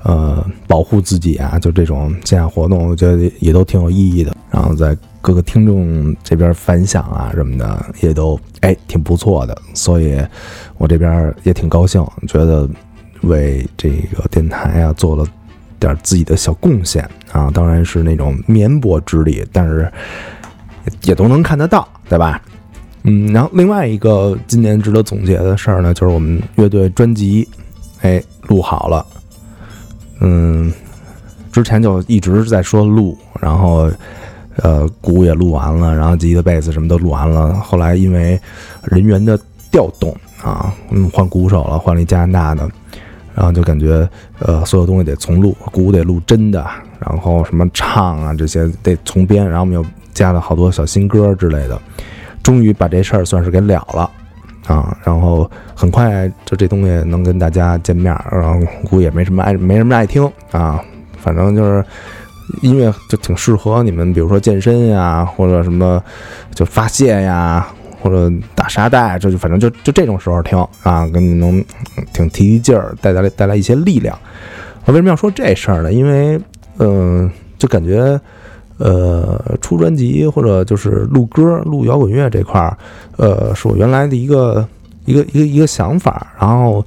呃保护自己啊，就这种线下活动，我觉得也都挺有意义的。然后在各个听众这边反响啊什么的也都哎挺不错的，所以我这边也挺高兴，觉得为这个电台啊做了点自己的小贡献啊，当然是那种绵薄之力，但是也都能看得到，对吧？嗯，然后另外一个今年值得总结的事儿呢，就是我们乐队专辑，哎，录好了。嗯，之前就一直在说录，然后呃，鼓也录完了，然后吉他、贝斯什么都录完了。后来因为人员的调动啊，嗯，换鼓手了，换了一加拿大的，然后就感觉呃，所有东西得重录，鼓得录真的，然后什么唱啊这些得重编，然后我们又加了好多小新歌之类的，终于把这事儿算是给了了。啊，然后很快就这东西能跟大家见面，然后估计也没什么爱，没什么爱听啊。反正就是音乐就挺适合你们，比如说健身呀，或者什么就发泄呀，或者打沙袋，就就反正就就这种时候听啊，跟你能挺提提劲儿，带来带来一些力量。我为什么要说这事儿呢？因为嗯，就感觉。呃，出专辑或者就是录歌、录摇滚乐这块儿，呃，是我原来的一个一个一个一个想法。然后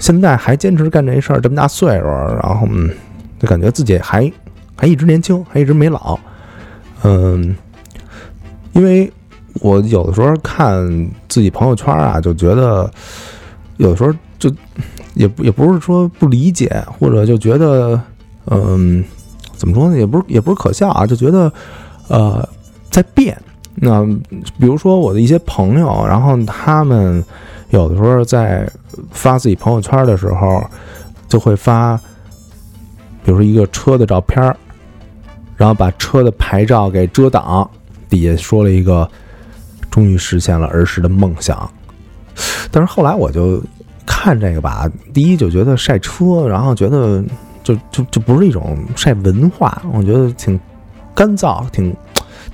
现在还坚持干这事儿，这么大岁数，然后嗯，就感觉自己还还一直年轻，还一直没老。嗯，因为我有的时候看自己朋友圈啊，就觉得有的时候就也也不是说不理解，或者就觉得嗯。怎么说呢？也不是也不是可笑啊，就觉得，呃，在变。那比如说我的一些朋友，然后他们有的时候在发自己朋友圈的时候，就会发，比如说一个车的照片然后把车的牌照给遮挡，底下说了一个“终于实现了儿时的梦想”。但是后来我就看这个吧，第一就觉得晒车，然后觉得。就就就不是一种晒文化，我觉得挺干燥，挺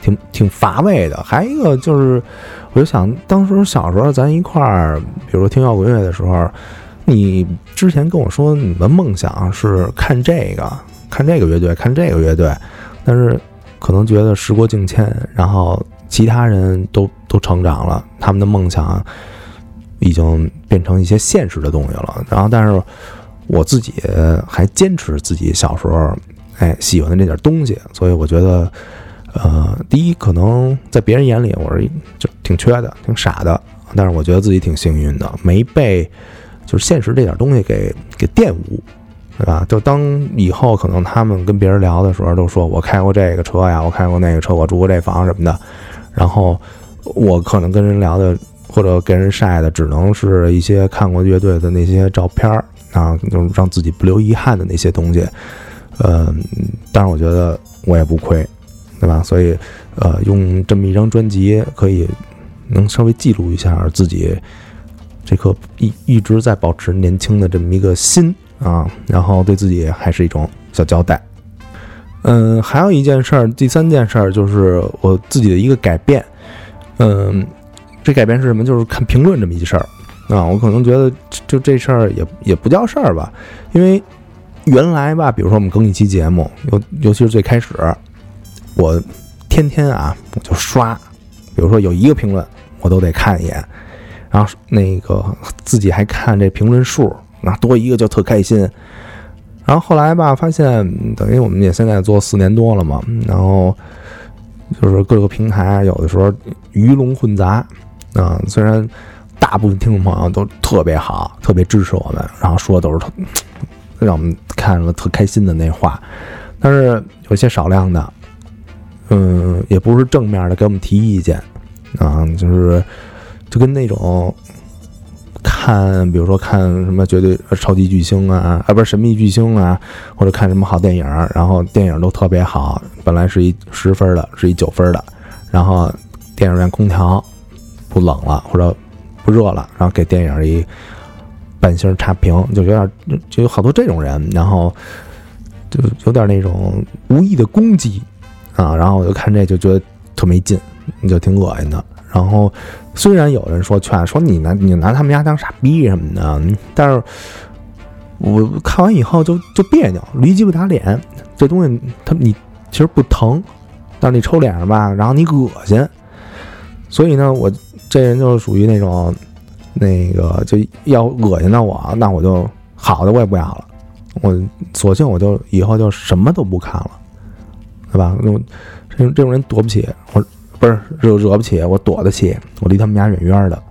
挺挺乏味的。还一个就是，我就想当时小时候咱一块儿，比如说听摇滚乐的时候，你之前跟我说你的梦想是看这个，看这个乐队，看这个乐队，但是可能觉得时过境迁，然后其他人都都成长了，他们的梦想已经变成一些现实的东西了。然后，但是。我自己还坚持自己小时候，哎，喜欢的那点东西，所以我觉得，呃，第一，可能在别人眼里我是就挺缺的、挺傻的，但是我觉得自己挺幸运的，没被就是现实这点东西给给玷污，对吧？就当以后可能他们跟别人聊的时候，都说我开过这个车呀，我开过那个车，我住过这房什么的，然后我可能跟人聊的或者给人晒的，只能是一些看过乐队的那些照片儿。啊，就让自己不留遗憾的那些东西，呃，但是我觉得我也不亏，对吧？所以，呃，用这么一张专辑，可以能稍微记录一下自己这颗一一直在保持年轻的这么一个心啊，然后对自己还是一种小交代。嗯，还有一件事儿，第三件事儿就是我自己的一个改变。嗯，这改变是什么？就是看评论这么一事儿。啊，我可能觉得就这事儿也也不叫事儿吧，因为原来吧，比如说我们更一期节目，尤尤其是最开始，我天天啊我就刷，比如说有一个评论我都得看一眼，然后那个自己还看这评论数，那多一个就特开心。然后后来吧，发现等于我们也现在做四年多了嘛，然后就是各个平台有的时候鱼龙混杂啊，虽然。大部分听众朋友都特别好，特别支持我们，然后说的都是特让我们看了特开心的那话。但是有些少量的，嗯，也不是正面的给我们提意见啊，就是就跟那种看，比如说看什么绝对超级巨星啊，啊不是神秘巨星啊，或者看什么好电影，然后电影都特别好，本来是一十分的，是一九分的，然后电影院空调不冷了，或者不。热了，然后给电影一半星差评，就有点就有好多这种人，然后就有点那种无意的攻击啊，然后我就看这就觉得特没劲，就挺恶心的。然后虽然有人说劝说你拿你拿他们家当傻逼什么的，但是我看完以后就就别扭，驴鸡巴打脸。这东西它你其实不疼但是你抽脸上吧，然后你恶心，所以呢，我这人就是属于那种，那个就要恶心到我，那我就好的我也不要了，我索性我就以后就什么都不看了，对吧？我这这种人躲不起，我不是惹惹不起，我躲得起，我离他们家远远的，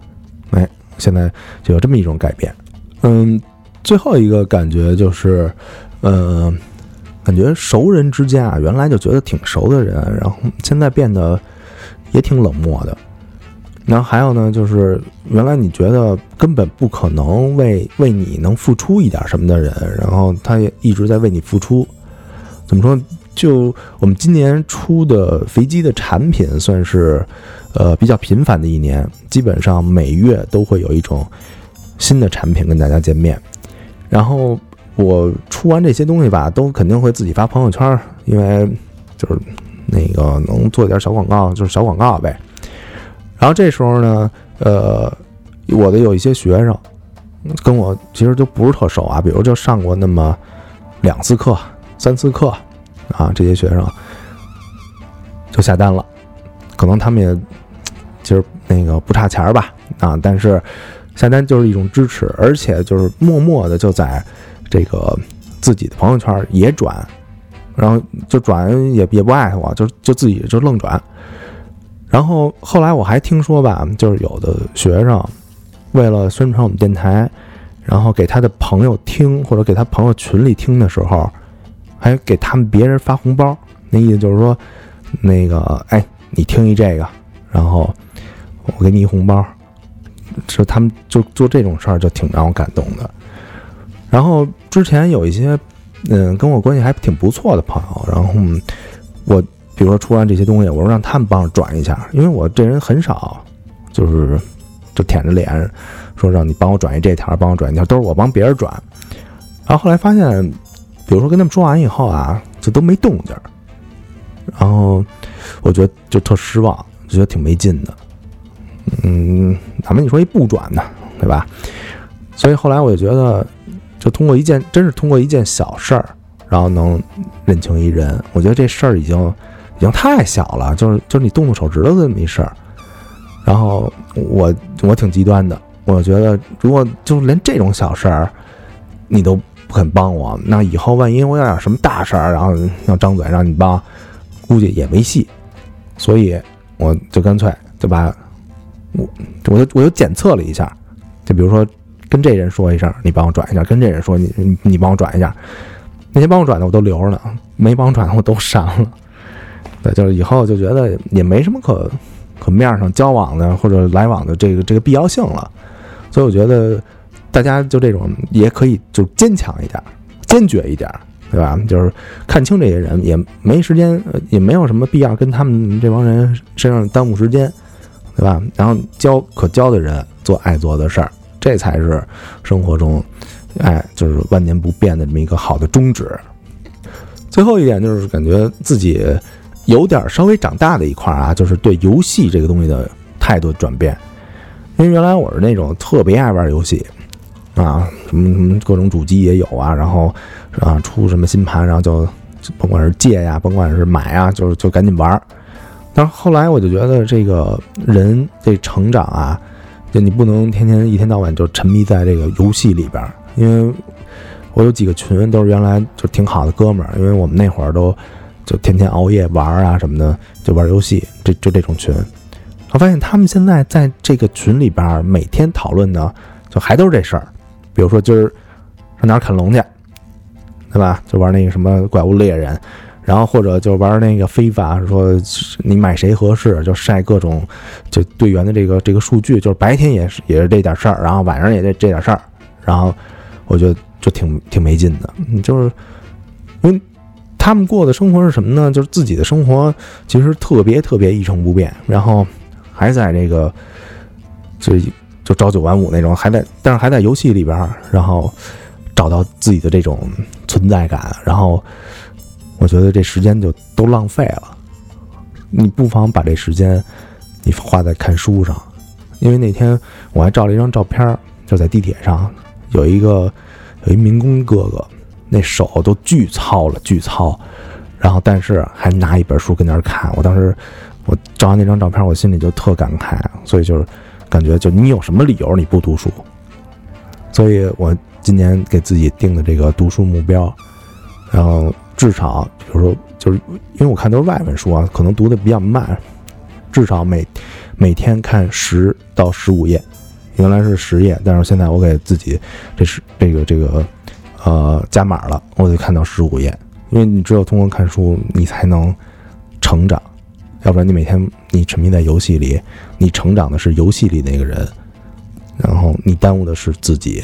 哎，现在就有这么一种改变。嗯，最后一个感觉就是，呃，感觉熟人之间啊，原来就觉得挺熟的人，然后现在变得也挺冷漠的。然后还有呢，就是原来你觉得根本不可能为为你能付出一点什么的人，然后他也一直在为你付出。怎么说？就我们今年出的飞机的产品，算是呃比较频繁的一年，基本上每月都会有一种新的产品跟大家见面。然后我出完这些东西吧，都肯定会自己发朋友圈，因为就是那个能做点小广告，就是小广告呗。然后这时候呢，呃，我的有一些学生跟我其实都不是特熟啊，比如就上过那么两次课、三次课啊，这些学生就下单了，可能他们也其实那个不差钱儿吧啊，但是下单就是一种支持，而且就是默默的就在这个自己的朋友圈也转，然后就转也也不艾特我，就就自己就愣转。然后后来我还听说吧，就是有的学生为了宣传我们电台，然后给他的朋友听，或者给他朋友群里听的时候，还给他们别人发红包。那意思就是说，那个哎，你听一这个，然后我给你一红包。就他们就做这种事儿，就挺让我感动的。然后之前有一些嗯跟我关系还挺不错的朋友，然后我比如说出完这些东西，我说让他们帮着转一下，因为我这人很少就是就舔着脸说让你帮我转一这条，帮我转一条，都是我帮别人转。然后后来发现，比如说跟他们说完以后啊，就都没动静，然后我觉得就特失望，就觉得挺没劲的。嗯，哪怕你说一不转呢，对吧？所以后来我就觉得，就通过一件，真是通过一件小事儿，然后能认清一人。我觉得这事儿已经已经太小了，就是就是你动动手指头这么一事儿。然后我我挺极端的，我觉得如果就连这种小事儿你都不肯帮我，那以后万一我有点什么大事儿，然后要张嘴让你帮，估计也没戏。所以我就干脆就把我我就我就检测了一下，就比如说跟这人说一声，你帮我转一下；跟这人说你你你帮我转一下。那些帮我转的我都留着呢，没帮我转的我都删了。对，就是以后就觉得也没什么可可面上交往的或者来往的这个这个必要性了，所以我觉得大家就这种也可以就坚强一点，坚决一点，对吧？就是看清这些人，也没时间，也没有什么必要跟他们这帮人身上耽误时间，对吧？然后交可交的人，做爱做的事儿，这才是生活中，哎，就是万年不变的这么一个好的宗旨。最后一点。就是感觉自己有点。稍微长大的一块啊，就是对游戏这个东西的态度转变。因为原来我是那种特别爱玩游戏，啊，什么什么各种主机也有啊，然后啊出什么新盘，然后就就甭管是借呀，甭管是买啊，就是就赶紧玩。但是后来我就觉得这个人这成长啊，就你不能天天一天到晚就沉迷在这个游戏里边，因为我有几个群都是原来就挺好的哥们儿，因为我们那会儿都就天天熬夜玩啊什么的，就玩游戏，这就这种群。我发现他们现在在这个群里边每天讨论的，就还都是这事儿，比如说今儿上哪儿砍龙去，对吧？就玩那个什么怪物猎人，然后或者就玩那个非法，说你买谁合适，就晒各种就队员的这个这个数据，就是白天也是也是这点事儿，然后晚上也这这点事儿，然后我觉得就挺挺没劲的，就是因为他们过的生活是什么呢？就是自己的生活其实特别特别一成不变，然后还在这个就就朝九晚五那种，还在但是还在游戏里边，然后找到自己的这种存在感，然后我觉得这时间就都浪费了。你不妨把这时间你花在看书上，因为那天我还照了一张照片，就在地铁上有一个有一民工哥哥，那手都巨糙了，巨糙，然后但是还拿一本书跟那儿看。我当时我照完那张照片，我心里就特感慨，所以就是感觉就你有什么理由你不读书？所以我今年给自己定的这个读书目标，然后至少比如说就是因为我看都是外文书啊，可能读的比较慢，至少每每天看十到十五页。原来是十页，但是现在我给自己这是这个这个呃加码了，我得看到十五页，因为你只有通过看书，你才能成长，要不然你每天你沉迷在游戏里，你成长的是游戏里那个人，然后你耽误的是自己，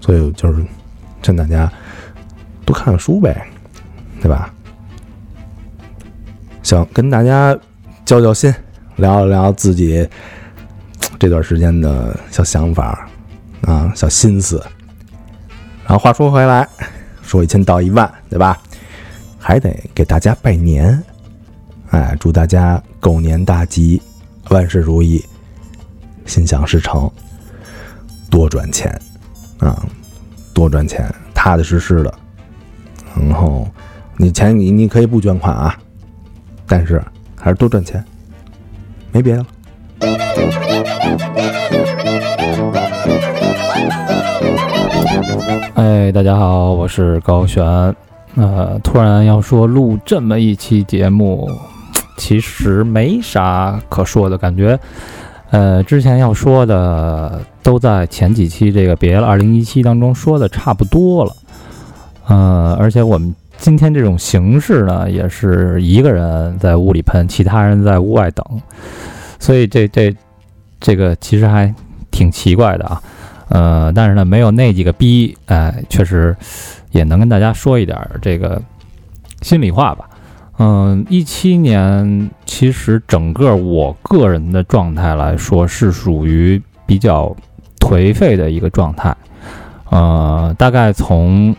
所以就是劝大家多看看书呗，对吧？想，跟大家交交心，聊一聊自己。这段时间的小想法啊，小心思。然后话说回来，说一千道一万，对吧？还得给大家拜年，哎，祝大家狗年大吉，万事如意，心想事成，多赚钱啊，多赚钱，踏踏实实的。然后你钱你你可以不捐款啊，但是还是多赚钱，没别的了。哎，大家好，我是高璇。呃，突然要说录这么一期节目，其实没啥可说的感觉。呃，之前要说的都在前几期这个别了二零一七当中说的差不多了。呃，而且我们今天这种形式呢，也是一个人在屋里喷，其他人在屋外等。所以这这这个其实还挺奇怪的啊，呃，但是呢，没有那几个逼，哎，确实也能跟大家说一点这个心里话吧。嗯，一七年其实整个我个人的状态来说是属于比较颓废的一个状态。呃，大概从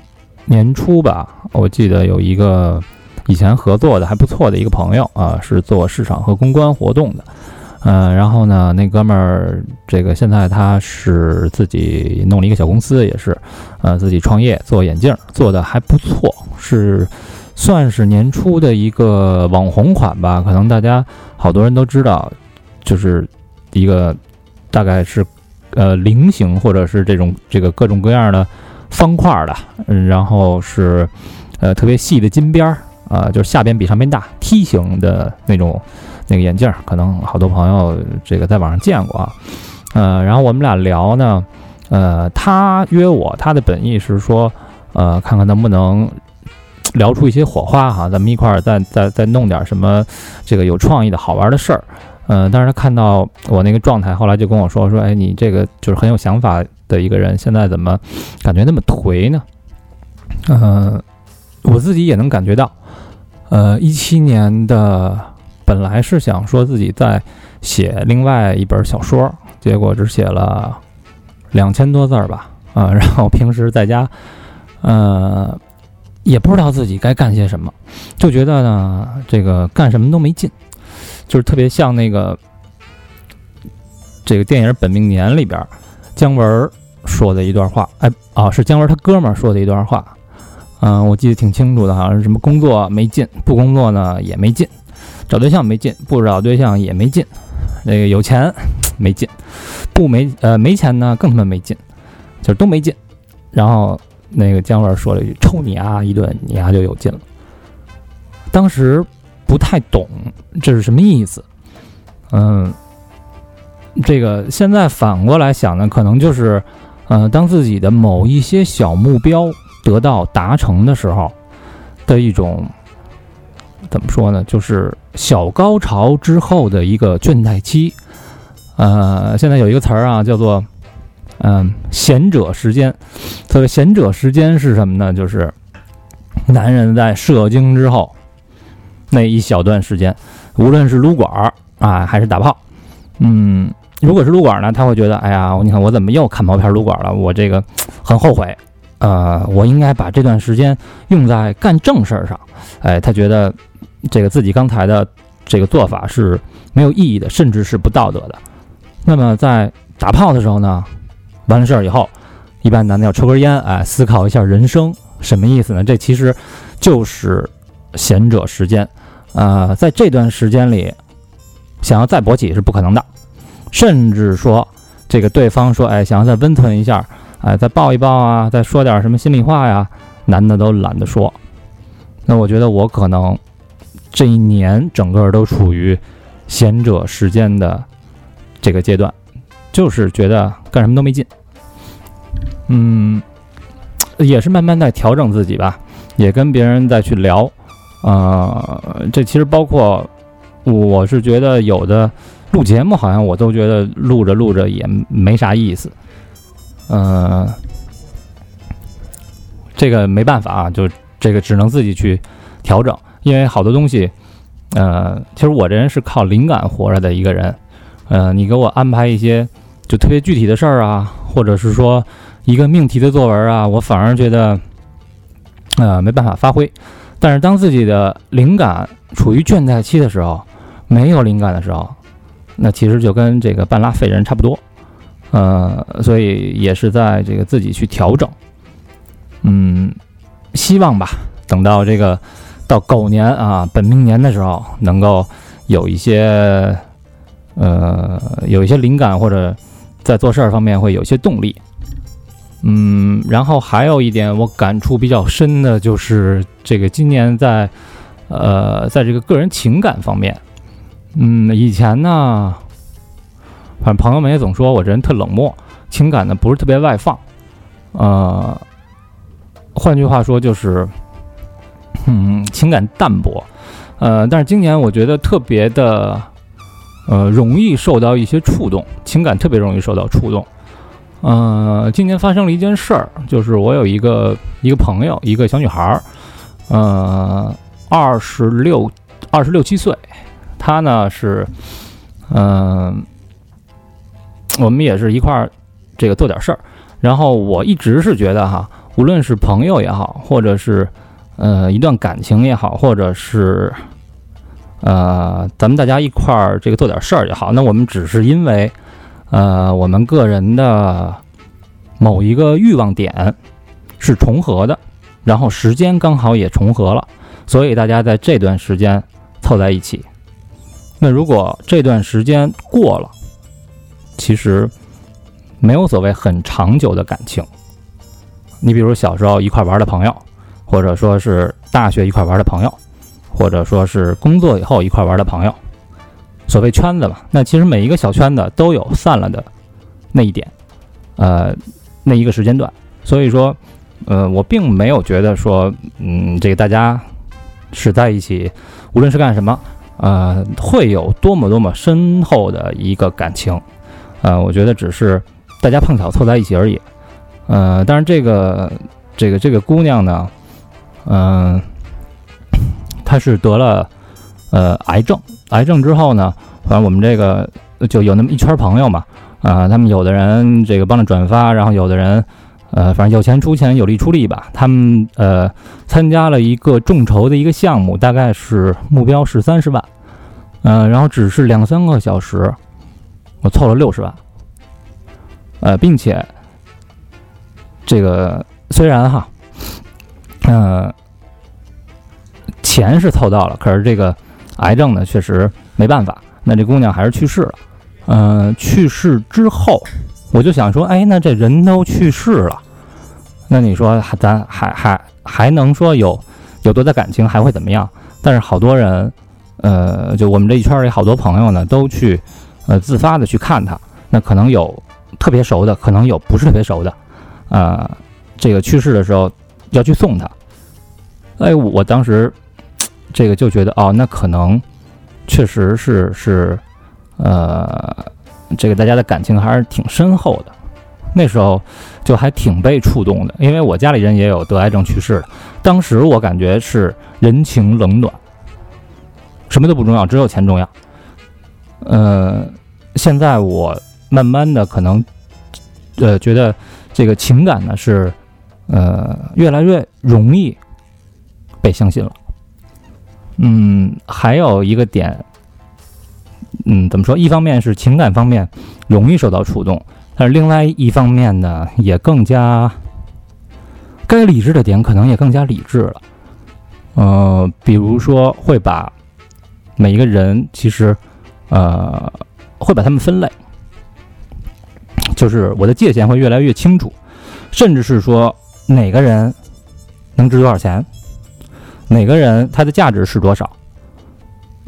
年初吧，我记得有一个以前合作的还不错的一个朋友啊，是做市场和公关活动的。嗯，然后呢，那哥们儿，这个现在他是自己弄了一个小公司，也是，呃，自己创业做眼镜，做的还不错，是算是年初的一个网红款吧。可能大家好多人都知道，就是一个大概是呃菱形或者是这种这个各种各样的方块的，嗯，然后是呃特别细的金边儿啊，就是下边比上边大梯形的那种。那个眼镜可能好多朋友这个在网上见过啊，呃，然后我们俩聊呢，呃，他约我，他的本意是说，呃，看看能不能聊出一些火花哈，咱们一块儿再再再弄点什么这个有创意的好玩的事儿，嗯，但是他看到我那个状态，后来就跟我说说，哎，你这个就是很有想法的一个人，现在怎么感觉那么颓呢？嗯，我自己也能感觉到，呃，一七年的。本来是想说自己在写另外一本小说，结果只写了两千多字儿吧，啊，然后平时在家，呃，也不知道自己该干些什么，就觉得呢，这个干什么都没劲，就是特别像那个这个电影《本命年》里边姜文说的一段话，哎，啊，是姜文他哥们儿说的一段话，嗯，我记得挺清楚的，好像是什么工作没劲，不工作呢也没劲。找对象没劲，不找对象也没劲，那个有钱没劲，不没呃没钱呢更他妈没劲，就是都没劲。然后那个姜文说了一句：“抽你啊一顿，你啊就有劲了。”当时不太懂这是什么意思，嗯，这个现在反过来想呢，可能就是，呃，当自己的某一些小目标得到达成的时候的一种。怎么说呢？就是小高潮之后的一个倦怠期。呃，现在有一个词儿啊，叫做“嗯闲者时间”。所谓闲者时间是什么呢？就是男人在射精之后那一小段时间，无论是撸管儿啊，还是打炮。嗯，如果是撸管呢，他会觉得，哎呀，你看我怎么又看毛片撸管了？我这个很后悔。呃，我应该把这段时间用在干正事儿上。哎，他觉得。这个自己刚才的这个做法是没有意义的，甚至是不道德的。那么在打炮的时候呢，完事儿以后，一般男的要抽根烟，哎，思考一下人生，什么意思呢？这其实就是贤者时间，呃，在这段时间里，想要再勃起是不可能的，甚至说这个对方说，哎，想要再温存一下，哎，再抱一抱啊，再说点什么心里话呀，男的都懒得说。那我觉得我可能这一年整个都处于贤者时间的这个阶段，就是觉得干什么都没劲。嗯，也是慢慢在调整自己吧，也跟别人再去聊。呃，这其实包括我是觉得有的录节目，好像我都觉得录着录着也没啥意思。嗯，这个没办法啊，就这个只能自己去调整，因为好多东西，呃，其实我这人是靠灵感活着的一个人。呃，你给我安排一些就特别具体的事儿啊，或者是说一个命题的作文啊，我反而觉得呃没办法发挥。但是当自己的灵感处于倦怠期的时候，没有灵感的时候，那其实就跟这个半拉废人差不多。呃，所以也是在这个自己去调整。嗯，希望吧，等到这个到狗年啊本命年的时候，能够有一些呃有一些灵感，或者在做事儿方面会有一些动力。嗯，然后还有一点我感触比较深的就是这个今年在呃在这个个人情感方面，嗯，以前呢，反正朋友们也总说我这人特冷漠，情感呢不是特别外放，呃，换句话说就是，嗯，情感淡薄，呃，但是今年我觉得特别的，呃，容易受到一些触动，情感特别容易受到触动。呃，今年发生了一件事儿，就是我有一个一个朋友，一个小女孩儿，呃，二十六二十六七岁，她呢是，嗯、我们也是一块儿这个做点事儿，然后我一直是觉得哈，无论是朋友也好，或者是呃一段感情也好，或者是呃咱们大家一块儿这个做点事儿也好，那我们只是因为呃我们个人的某一个欲望点是重合的，然后时间刚好也重合了，所以大家在这段时间凑在一起。那如果这段时间过了，其实没有所谓很长久的感情。你比如小时候一块玩的朋友，或者说是大学一块玩的朋友，或者说是工作以后一块玩的朋友，所谓圈子嘛，那其实每一个小圈子都有散了的那一点，呃，那一个时间段。所以说，呃，我并没有觉得说，嗯，这个大家是在一起，无论是干什么，呃，会有多么多么深厚的一个感情。呃，我觉得只是大家碰巧凑在一起而已。呃，但是这个这个这个姑娘呢，嗯、她是得了呃癌症，癌症之后呢，反正我们这个就有那么一圈朋友嘛，啊、他们有的人这个帮着转发，然后有的人呃，反正有钱出钱，有力出力吧。他们呃参加了一个众筹的一个项目，大概是目标是三十万，嗯、然后只是两三个小时，我凑了六十万，呃，并且这个虽然哈，呃，钱是凑到了，可是这个癌症呢，确实没办法。那这姑娘还是去世了。嗯、去世之后，我就想说，哎，那这人都去世了，那你说咱还还还能说有有多大感情，还会怎么样？但是好多人，呃，就我们这一圈里好多朋友呢，都去呃自发的去看他。那可能有特别熟的，可能有不是特别熟的，啊、这个去世的时候要去送他。哎，我当时这个就觉得哦，那可能确实是是，呃，这个大家的感情还是挺深厚的。那时候就还挺被触动的，因为我家里人也有得癌症去世的。当时我感觉是人情冷暖，什么都不重要，只有钱重要。呃，现在我慢慢的可能，呃，觉得这个情感呢是，呃，越来越容易被相信了。嗯，还有一个点，嗯，怎么说？一方面是情感方面容易受到触动，但是另外一方面呢，也更加该理智的点可能也更加理智了。呃，比如说会把每一个人其实呃会把他们分类，就是我的界限会越来越清楚，甚至是说哪个人能值多少钱，哪个人他的价值是多少。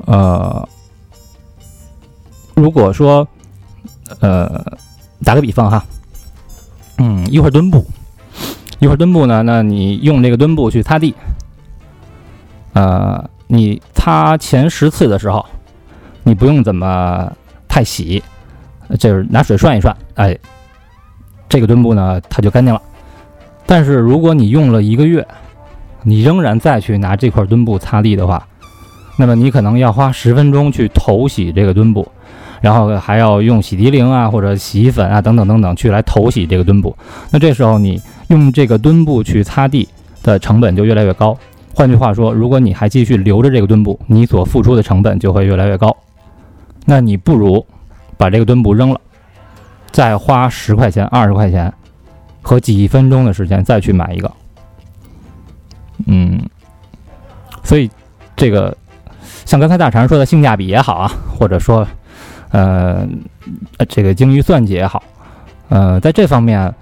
呃，如果说呃打个比方哈，嗯，一会儿墩布，一会儿墩布呢，那你用这个墩布去擦地。呃，你擦前十次的时候，你不用怎么太洗，就是拿水涮一涮，哎，这个墩布呢它就干净了。但是如果你用了一个月，你仍然再去拿这块墩布擦地的话，那么你可能要花十分钟去头洗这个墩布，然后还要用洗涤灵啊或者洗衣粉啊等等等等去来头洗这个墩布。那这时候你用这个墩布去擦地的成本就越来越高。换句话说，如果你还继续留着这个墩布，你所付出的成本就会越来越高。那你不如把这个墩布扔了，再花十块钱、二十块钱和几分钟的时间再去买一个。嗯，所以这个像刚才大肠说的性价比也好啊，或者说呃这个精于算计也好，呃，在这方面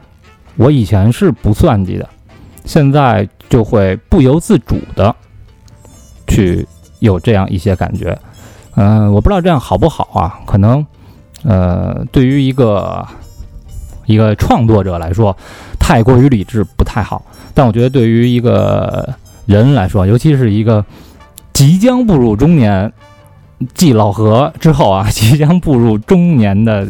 我以前是不算计的，现在。就会不由自主的去有这样一些感觉，嗯，我不知道这样好不好啊？可能，呃，对于一个一个创作者来说，太过于理智不太好。但我觉得对于一个人来说，尤其是一个即将步入中年，继老何之后啊，即将步入中年的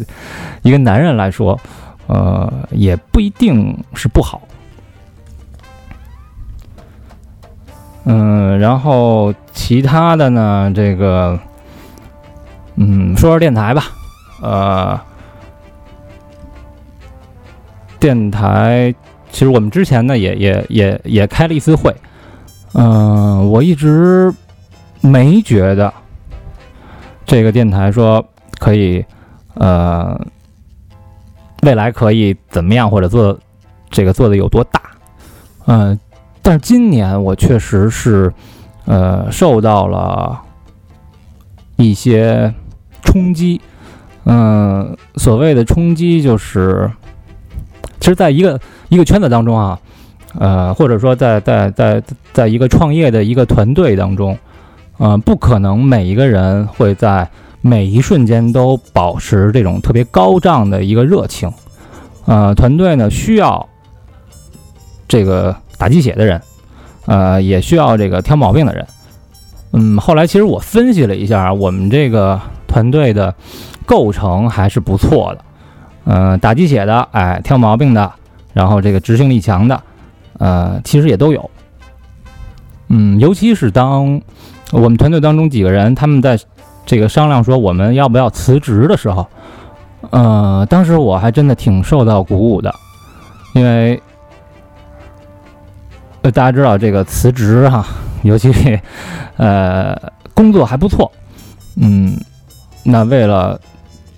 一个男人来说，呃，也不一定是不好。嗯，然后其他的呢？这个，嗯，说说电台吧。呃，电台其实我们之前呢也也也也开了一次会。嗯，我一直没觉得这个电台说可以，呃，未来可以怎么样，或者做这个做的有多大？嗯。但是今年我确实是，呃，受到了一些冲击。嗯，所谓的冲击就是，实在一个一个圈子当中啊，呃，或者说在在在在一个创业的一个团队当中，呃，不可能每一个人会在每一瞬间都保持这种特别高涨的一个热情。呃，团队呢需要这个。打鸡血的人，呃，也需要这个挑毛病的人。嗯，后来其实我分析了一下，我们这个团队的构成还是不错的。嗯，打鸡血的，哎，挑毛病的，然后这个执行力强的，呃，其实也都有。嗯，尤其是当我们团队当中几个人他们在这个商量说我们要不要辞职的时候，呃，当时我还真的挺受到鼓舞的，因为。大家知道这个辞职哈，尤其呃工作还不错，嗯，那为了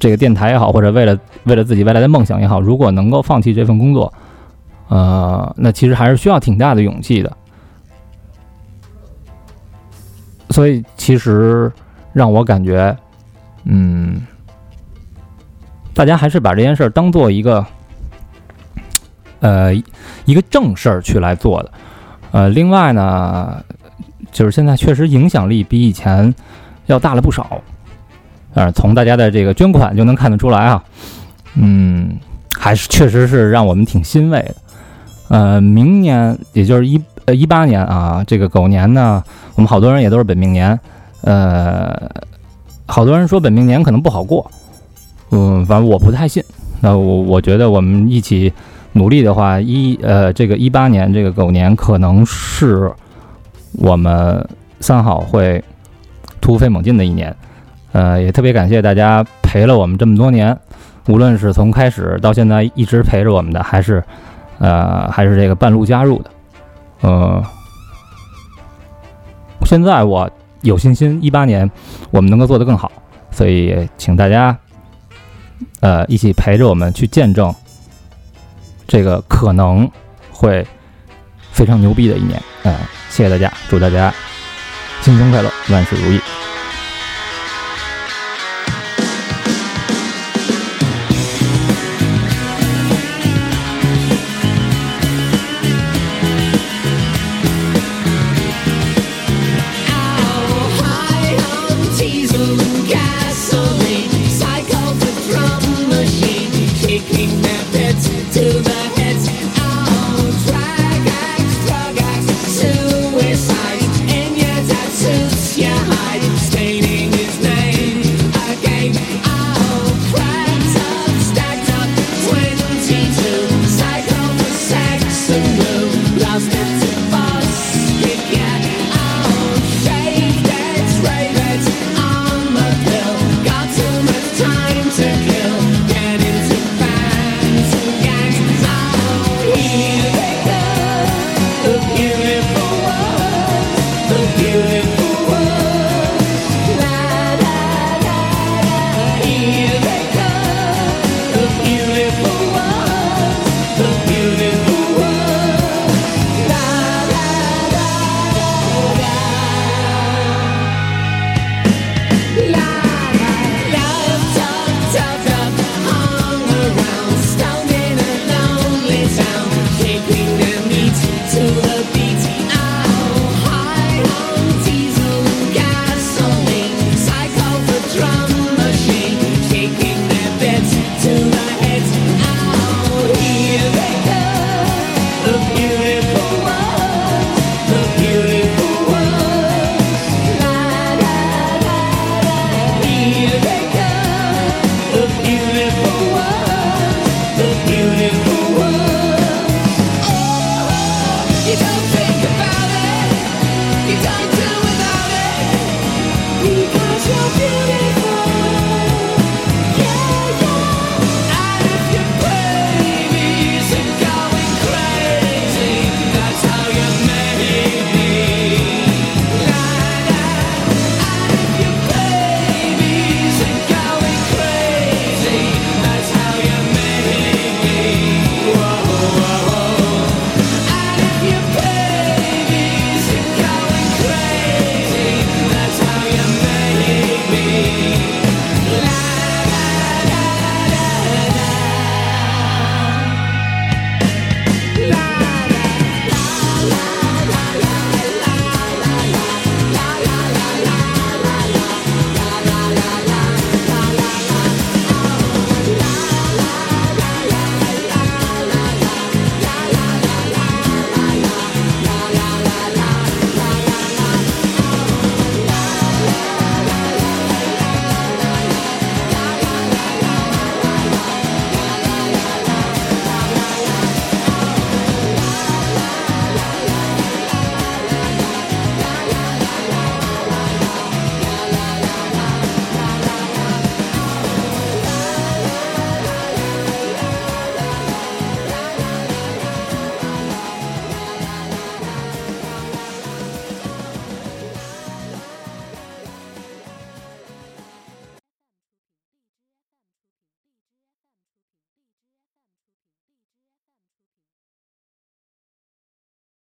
这个电台也好，或者为了为了自己未来的梦想也好，如果能够放弃这份工作，呃，那其实还是需要挺大的勇气的。所以其实让我感觉，嗯，大家还是把这件事儿当做一个呃一个正事儿去来做的。呃，另外呢，就是现在确实影响力比以前要大了不少，呃，从大家的这个捐款就能看得出来啊，嗯，还是确实是让我们挺欣慰的。呃，明年也就是一呃一八年啊，这个狗年呢，我们好多人也都是本命年，呃，好多人说本命年可能不好过，嗯，反正我不太信。那我我觉得我们一起。努力的话，一呃，这个一八年这个狗年可能是我们三好会突飞猛进的一年，呃，也特别感谢大家陪了我们这么多年，无论是从开始到现在一直陪着我们的，还是呃，还是这个半路加入的，呃，现在我有信心一八年我们能够做得更好，所以请大家呃一起陪着我们去见证。这个可能会非常牛逼的一年，嗯，谢谢大家，祝大家新春快乐，万事如意。